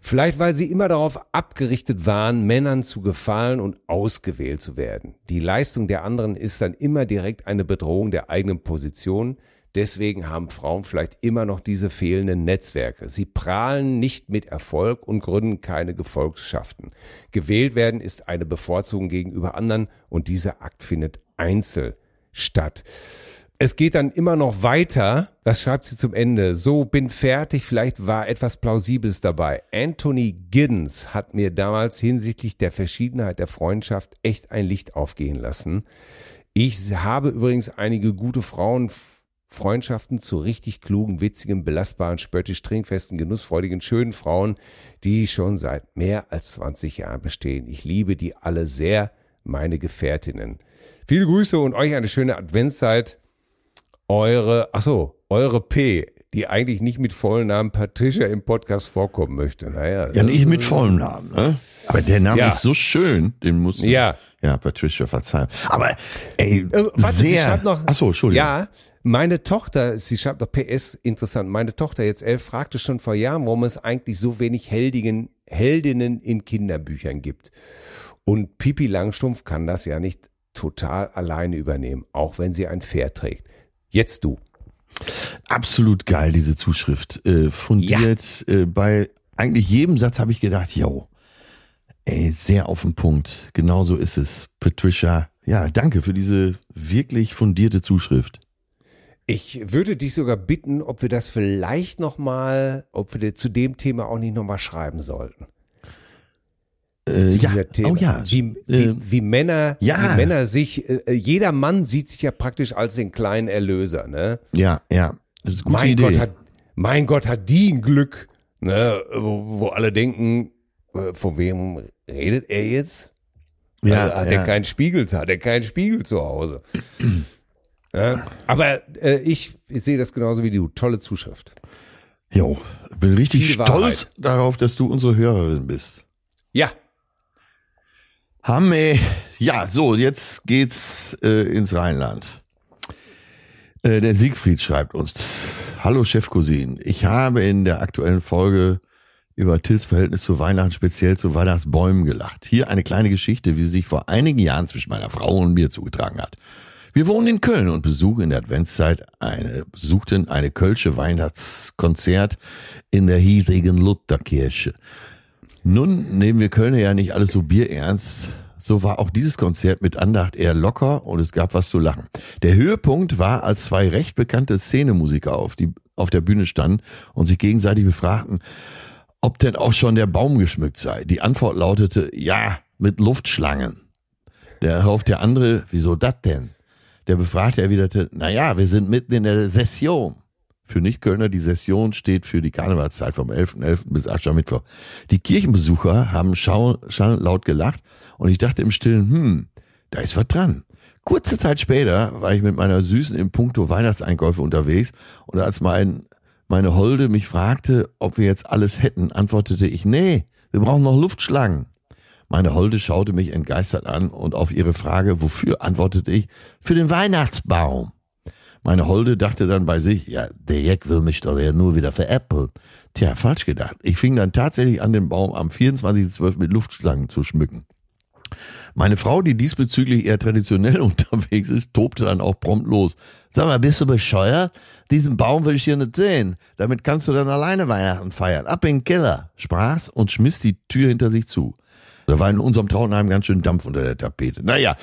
Vielleicht weil sie immer darauf abgerichtet waren, Männern zu gefallen und ausgewählt zu werden. Die Leistung der anderen ist dann immer direkt eine Bedrohung der eigenen Position. Deswegen haben Frauen vielleicht immer noch diese fehlenden Netzwerke. Sie prahlen nicht mit Erfolg und gründen keine Gefolgschaften. Gewählt werden ist eine Bevorzugung gegenüber anderen und dieser Akt findet einzeln statt. Es geht dann immer noch weiter. Das schreibt sie zum Ende. So, bin fertig. Vielleicht war etwas Plausibles dabei. Anthony Giddens hat mir damals hinsichtlich der Verschiedenheit der Freundschaft echt ein Licht aufgehen lassen. Ich habe übrigens einige gute Frauenfreundschaften zu richtig klugen, witzigen, belastbaren, spöttisch trinkfesten, genussfreudigen, schönen Frauen, die schon seit mehr als 20 Jahren bestehen. Ich liebe die alle sehr, meine Gefährtinnen. Viele Grüße und euch eine schöne Adventszeit. Eure, ach so, eure P, die eigentlich nicht mit vollen Namen Patricia im Podcast vorkommen möchte. Naja. Ja, nicht mit vollem Namen, ne? Aber der Name Ja. ist so schön, den muss man- Ja. Ja, Patricia verzeihen. Aber ey, Äh, warte, sie sehr. schreibt noch. Ach so, Entschuldigung. Ja, meine Tochter, sie schreibt noch PS, interessant. Meine Tochter, jetzt elf, fragte schon vor Jahren, warum es eigentlich so wenig Heldigen, Heldinnen in Kinderbüchern gibt. Und Pipi Langstrumpf kann das ja nicht total alleine übernehmen, auch wenn sie ein Pferd trägt. Jetzt du. Absolut geil, diese Zuschrift. Äh, fundiert. Äh, bei eigentlich jedem Satz habe ich gedacht, yo, ey, sehr auf den Punkt. Genau so ist es. Patricia, ja, danke für diese wirklich fundierte Zuschrift. Ich würde dich sogar bitten, ob wir das vielleicht nochmal, ob wir zu dem Thema auch nicht nochmal schreiben sollten. Äh, zu ja, dieser Thema. oh ja. Wie, wie, äh, wie Männer, ja. wie Männer sich, äh, jeder Mann sieht sich ja praktisch als den kleinen Erlöser, ne? ja, ja. Mein Idee. Gott hat, mein Gott hat die ein Glück, ne? Wo, wo alle denken, äh, von wem redet er jetzt? ja, Also hat ja. er keinen Spiegel, hat er keinen Spiegel zu Hause. Aber äh, ich, ich sehe das genauso wie du. Tolle Zuschrift. Jo, bin richtig Viel stolz darauf, dass du unsere Hörerin bist. Ja, Hamme. Ja, so, jetzt geht's äh, ins Rheinland. Äh, der Siegfried schreibt uns, Hallo Chefcousin, ich habe in der aktuellen Folge über Tills Verhältnis zu Weihnachten, speziell zu Weihnachtsbäumen gelacht. Hier eine kleine Geschichte, wie sie sich vor einigen Jahren zwischen meiner Frau und mir zugetragen hat. Wir wohnen in Köln und besuchen in der Adventszeit eine, besuchten eine Kölsche Weihnachtskonzert in der hiesigen Lutherkirche. Nun nehmen wir Kölner ja nicht alles so bierernst. So war auch dieses Konzert mit Andacht eher locker und es gab was zu lachen. Der Höhepunkt war, als zwei recht bekannte Szenemusiker auf, die, auf der Bühne standen und sich gegenseitig befragten, ob denn auch schon der Baum geschmückt sei. Die Antwort lautete, ja, mit Luftschlangen. Darauf der andere, wieso das denn? Der Befragte erwiderte, na ja, wir sind mitten in der Session. Für Nicht-Kölner, die Session steht für die Karnevalszeit vom 11.11. .11. bis Aschermittwoch. Die Kirchenbesucher haben schau, schau laut gelacht und ich dachte im Stillen, hm, da ist was dran. Kurze Zeit später war ich mit meiner Süßen im Punkto Weihnachtseinkäufe unterwegs und als mein, meine Holde mich fragte, ob wir jetzt alles hätten, antwortete ich, nee, wir brauchen noch Luftschlangen. Meine Holde schaute mich entgeistert an und auf ihre Frage, wofür, antwortete ich, für den Weihnachtsbaum. Meine Holde dachte dann bei sich, ja, der Jack will mich doch ja nur wieder veräppeln. Tja, falsch gedacht. Ich fing dann tatsächlich an, den Baum am 24.12. mit Luftschlangen zu schmücken. Meine Frau, die diesbezüglich eher traditionell unterwegs ist, tobte dann auch prompt los. Sag mal, bist du bescheuert? Diesen Baum will ich hier nicht sehen. Damit kannst du dann alleine Weihnachten feiern. Ab in den Keller, sprach's und schmiss die Tür hinter sich zu. Da war in unserem Trautenheim ganz schön Dampf unter der Tapete. Naja,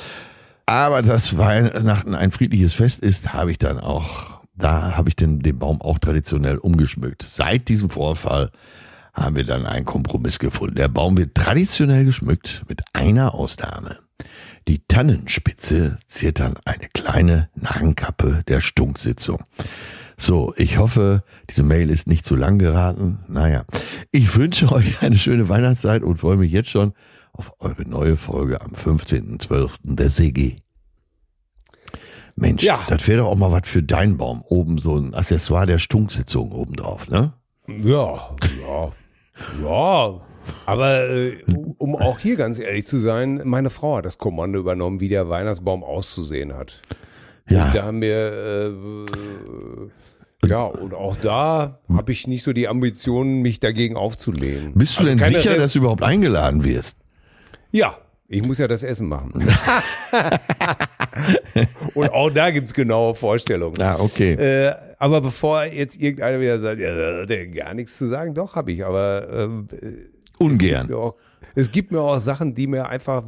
aber dass Weihnachten ein friedliches Fest ist, habe ich dann auch, da habe ich den, den Baum auch traditionell umgeschmückt. Seit diesem Vorfall haben wir dann einen Kompromiss gefunden. Der Baum wird traditionell geschmückt mit einer Ausnahme. Die Tannenspitze ziert dann eine kleine Narrenkappe der Stunksitzung. So, ich hoffe, diese Mail ist nicht zu lang geraten. Naja, ich wünsche euch eine schöne Weihnachtszeit und freue mich jetzt schon auf eure neue Folge am 15.12. der CG. Mensch, ja. das wäre doch auch mal was für deinen Baum. Oben so ein Accessoire der Stunksitzung oben drauf, ne? Ja, ja, ja. Aber äh, um auch hier ganz ehrlich zu sein, meine Frau hat das Kommando übernommen, wie der Weihnachtsbaum auszusehen hat. Ja. Und da haben wir äh, ja, und auch da habe ich nicht so die Ambitionen, mich dagegen aufzulehnen. Bist du also denn sicher, dass du überhaupt eingeladen wirst? Ja, ich muss ja das Essen machen. und auch da gibt's genaue Vorstellungen. Ah, okay. Äh, aber bevor jetzt irgendeiner wieder sagt, ja, da hat er gar nichts zu sagen, doch, habe ich, aber ähm, ungern. Es gibt, auch, es gibt, mir auch Sachen, die mir einfach,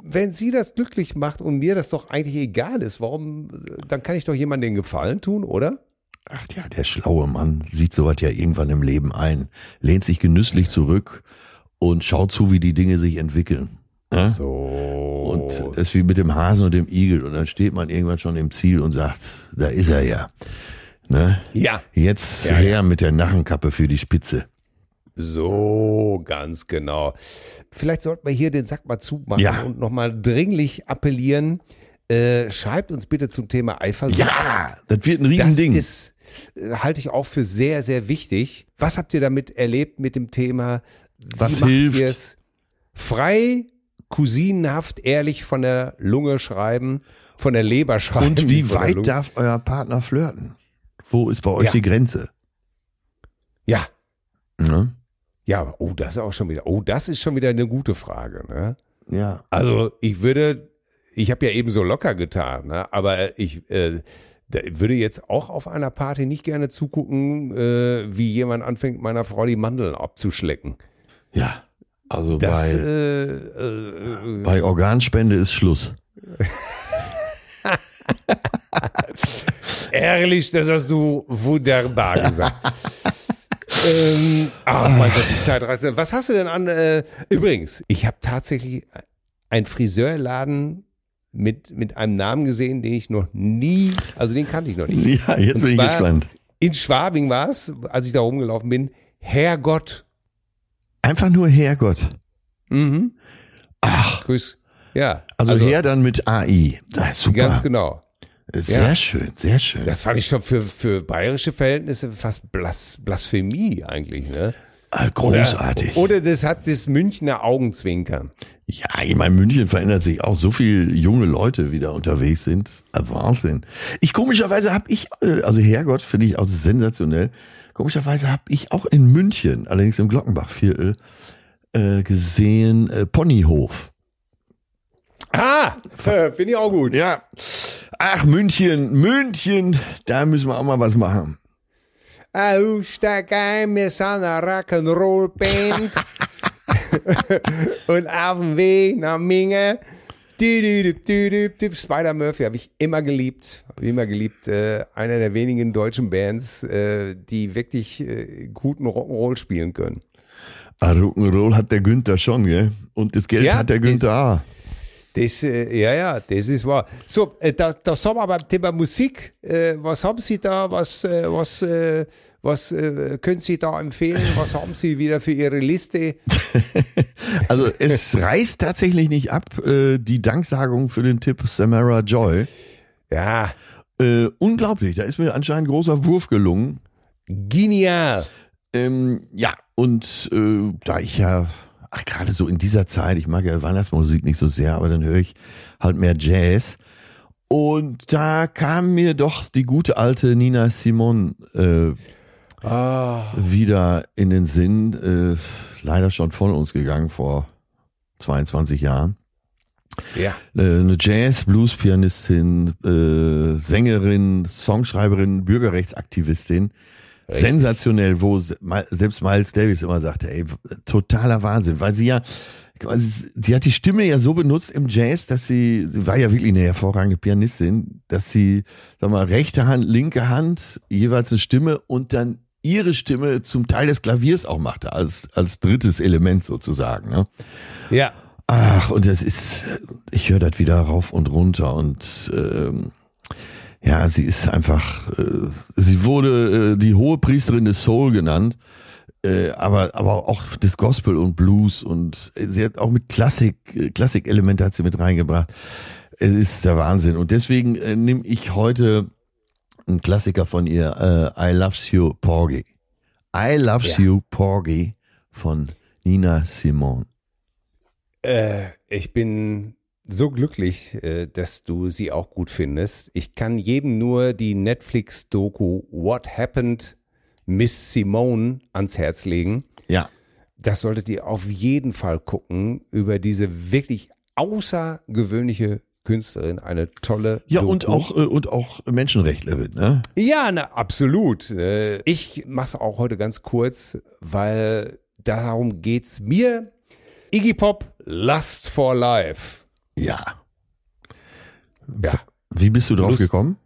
wenn sie das glücklich macht und mir das doch eigentlich egal ist, warum, dann kann ich doch jemandem den Gefallen tun, oder? Ach ja, der schlaue Mann sieht sowas ja irgendwann im Leben ein, lehnt sich genüsslich zurück und schaut zu, wie die Dinge sich entwickeln. Ja? So. Und das ist wie mit dem Hasen und dem Igel. Und dann steht man irgendwann schon im Ziel und sagt, da ist er ja. Ne? Ja. Jetzt ja, her ja. mit der Narrenkappe für die Spitze. So, ganz genau. Vielleicht sollten wir hier den Sack mal zumachen ja. und nochmal dringlich appellieren. Äh, schreibt uns bitte zum Thema Eifersucht. Ja, das wird ein Riesending. Das ist, äh, halte ich auch für sehr, sehr wichtig. Was habt ihr damit erlebt mit dem Thema was hilft? es? Frei, cousinenhaft, ehrlich von der Lunge schreiben, von der Leber schreiben. Und wie weit darf euer Partner flirten? Wo ist bei euch ja. die Grenze? Ja. Ne? Ja, oh, das ist auch schon wieder, oh, das ist schon wieder eine gute Frage, ne? Ja. Also ich würde, ich habe ja eben so locker getan, ne? aber ich äh, würde jetzt auch auf einer Party nicht gerne zugucken, äh, wie jemand anfängt, meiner Frau die Mandeln abzuschlecken. Ja, also das, bei, äh, äh, bei Organspende ist Schluss. Ehrlich, das hast du wunderbar gesagt. ähm, ach mein Gott, die Zeitreise. Was hast du denn an? Äh, übrigens, ich habe tatsächlich einen Friseurladen mit, mit einem Namen gesehen, den ich noch nie, also den kannte ich noch nicht. Ja, jetzt Und bin ich gespannt. In Schwabing war es, als ich da rumgelaufen bin, Herrgott Einfach nur Herrgott. Mhm. Ach. Grüß. Ja. Also, also her dann mit AI. Das ist super. Ganz genau. Sehr ja. schön, sehr schön. Das fand ich schon für, für bayerische Verhältnisse fast Blas Blasphemie eigentlich, ne? Ah, großartig. Oder, oder das hat das Münchner Augenzwinkern. Ja, ich meine, München verändert sich auch. So viele junge Leute wieder unterwegs sind. Wahnsinn. Ich komischerweise habe ich, äh, also Herrgott finde ich auch sensationell Komischerweise habe ich auch in München, allerdings im Glockenbachviertel, äh, gesehen äh, Ponyhof. Ah, finde ich auch gut. Ja. Ach, München, München, da müssen wir auch mal was machen. Aussteig ein, wir sind eine Rock'n'Roll-Band. Und auf dem Weg nach Minge. Spider Murphy habe ich immer geliebt. Habe immer geliebt. Äh, einer der wenigen deutschen Bands, äh, die wirklich äh, guten Rock'n'Roll spielen können. Ah, Rock'n'Roll hat der Günther schon, gell? Und das Geld Ja, hat der Günther auch. Das, ja, ja, das ist wahr. So, äh, da, da sind wir beim Thema Musik. Was haben Sie da? Was, was, äh, was äh, können Sie da empfehlen? Was haben Sie wieder für Ihre Liste? Also es reißt tatsächlich nicht ab, äh, die Danksagung für den Tipp Samara Joy. Ja, Äh, unglaublich, da ist mir anscheinend ein großer Wurf gelungen. genial. Ähm, ja, und äh, da ich ja, ach gerade so in dieser Zeit, ich mag ja Weihnachtsmusik nicht so sehr, aber dann höre ich halt mehr Jazz. Und da kam mir doch die gute alte Nina Simon äh, Ah, wieder in den Sinn. Äh, leider schon von uns gegangen vor 22 Jahren. ja. Äh, eine Jazz-Blues-Pianistin, äh, Sängerin, Songschreiberin, Bürgerrechtsaktivistin. Sensationell, wo selbst Miles Davis immer sagte, ey, totaler Wahnsinn, weil sie ja, sie hat die Stimme ja so benutzt im Jazz, dass sie, sie war ja wirklich eine hervorragende Pianistin, dass sie, sag mal, rechte Hand, linke Hand, jeweils eine Stimme und dann ihre Stimme zum Teil des Klaviers auch machte, als, als drittes Element sozusagen. Ne? Ja, Ach, und das ist, ich höre das wieder rauf und runter und ähm, ja, sie ist einfach, äh, sie wurde äh, die hohe Priesterin des Soul genannt, äh, aber, aber auch des Gospel und Blues und sie hat auch mit Klassik, äh, Klassikelemente hat sie mit reingebracht. Es ist der Wahnsinn und deswegen äh, nehme ich heute einen Klassiker von ihr, äh, I Loves You Porgy. I Loves Ja. You Porgy von Nina Simone. äh, ich bin so glücklich, äh, dass du sie auch gut findest. Ich kann jedem nur die Netflix-Doku What Happened Miss Simone ans Herz legen. Ja. Das solltet ihr auf jeden Fall gucken über diese wirklich außergewöhnliche Künstlerin, eine tolle. Ja, Doku. und auch, äh, und auch Menschenrechtlerin, ne? Ja, na, absolut. Äh, Ich mache es auch heute ganz kurz, weil darum geht's mir. Iggy Pop, Lust for Life. Ja. Ja. Wie bist du drauf Lust- gekommen?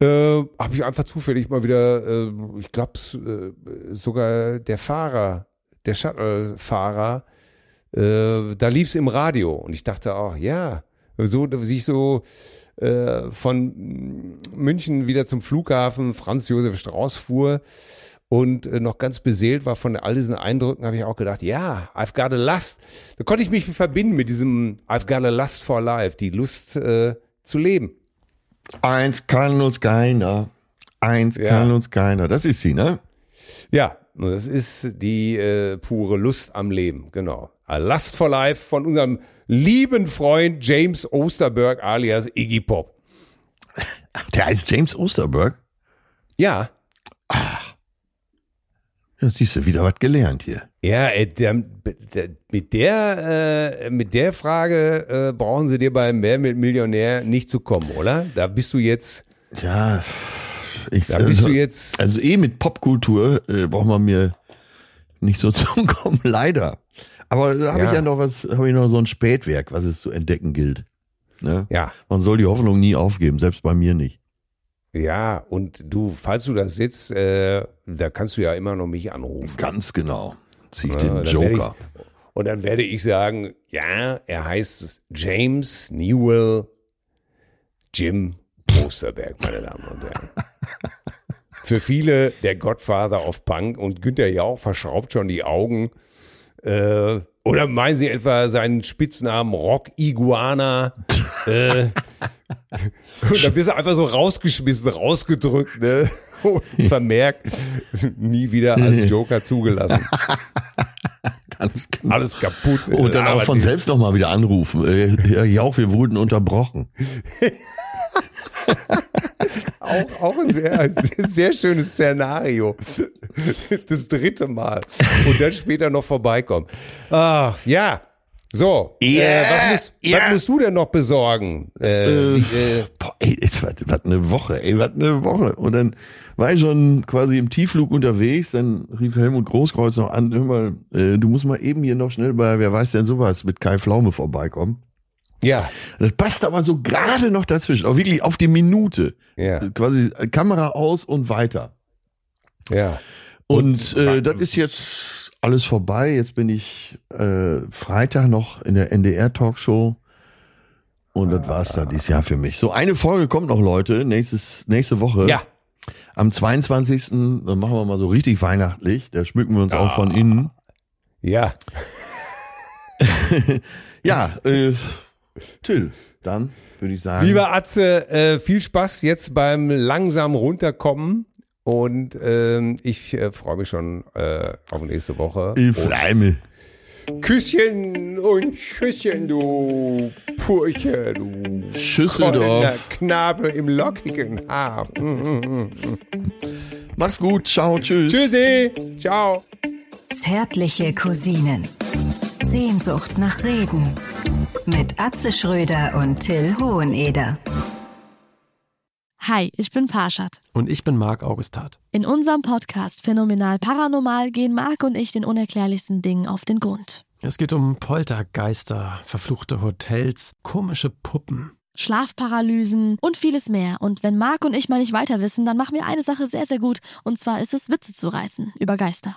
Äh, Habe ich einfach zufällig mal wieder, äh, ich glaube äh, sogar der Fahrer, der Shuttle-Fahrer, äh, da lief es im Radio und ich dachte auch, ja, so, wie ich so äh, von München wieder zum Flughafen Franz Josef Strauß fuhr und äh, noch ganz beseelt war von all diesen Eindrücken, habe ich auch gedacht, ja, I've got a lust. Da konnte ich mich verbinden mit diesem I've got a lust for life, die Lust äh, zu leben. Eins kann uns keiner. Eins Ja. kann uns keiner. Das ist sie, ne? Ja, das ist die äh, pure Lust am Leben, genau. A Lust for Life von unserem lieben Freund James Osterberg alias Iggy Pop. Der heißt James Osterberg. Ja, Ja, siehst du, wieder was gelernt hier. ja, äh, der, der, mit der äh, mit der Frage äh, brauchen sie dir beim Mehr mit Millionär nicht zu kommen, oder? Da bist du jetzt, Ja, ich, da bist also, du jetzt. also eh mit Popkultur äh, braucht man mir nicht so zukommen, leider. Aber da habe Ja. ich ja noch was, habe ich noch so ein Spätwerk, was es zu entdecken gilt. Ne? Ja, Man soll die Hoffnung nie aufgeben, selbst bei mir nicht. ja, und du, falls du das sitzt, äh, da kannst du ja immer noch mich anrufen. Ganz genau. Zieh ich Ja, den Joker. Und dann werde ich sagen, ja, er heißt James Newell Jim Osterberg, meine Damen und Herren. Für viele der Godfather of Punk und Günther Jauch verschraubt schon die Augen. Äh, oder meinen Sie etwa seinen Spitznamen Rock Iguana? äh, und dann bist du einfach so rausgeschmissen, rausgedrückt, ne? Und vermerkt, nie wieder als Joker zugelassen. Genau. Alles kaputt. Und dann auch von selbst nochmal wieder anrufen. Äh, ja, Jauch, wir wurden unterbrochen. auch, auch ein sehr, sehr schönes Szenario. Das dritte Mal. Und dann später noch vorbeikommen. Ach, ja. So, Ja, äh, was, musst, ja. was musst du denn noch besorgen? Äh, Äh, wie, äh, Boah, ey, was, was eine Woche, ey, was eine Woche. Und dann war ich schon quasi im Tiefflug unterwegs, dann rief Helmut Großkreuz noch an, hör mal, äh, du musst mal eben hier noch schnell bei, wer weiß denn sowas, mit Kai Pflaume vorbeikommen. Ja, Das passt aber so gerade noch dazwischen, auch wirklich auf die Minute. ja, Quasi Kamera aus und weiter. ja. Und, äh, das ist jetzt alles vorbei. Jetzt bin ich äh, Freitag noch in der NDR-Talkshow. Und das war's dann dieses Jahr für mich. So, eine Folge kommt noch, Leute, nächstes, nächste Woche. Ja, Am 22. Dann machen wir mal so richtig weihnachtlich. Da schmücken wir uns auch von innen. ja. Ja, äh, Till, dann würde ich sagen. Lieber Atze, äh, viel Spaß jetzt beim langsam runterkommen. Und ähm, ich äh, freue mich schon äh, auf nächste Woche. in Fleime. Küsschen und Küsschen, du Purche, du Schüsseldorf. Knabe im lockigen Haar. Mach's gut. Ciao, tschüss. Tschüssi, ciao. Zärtliche Cousinen. Sehnsucht nach Reden. Mit Atze Schröder und Till Hoheneder. Hi, ich bin Parshad. Und ich bin Marc Augustat. In unserem Podcast Phänomenal Paranormal gehen Marc und ich den unerklärlichsten Dingen auf den Grund. Es geht um Poltergeister, verfluchte Hotels, komische Puppen. Schlafparalysen und vieles mehr. Und wenn Marc und ich mal nicht weiter wissen, dann machen wir eine Sache sehr, sehr gut. Und zwar ist es, Witze zu reißen über Geister.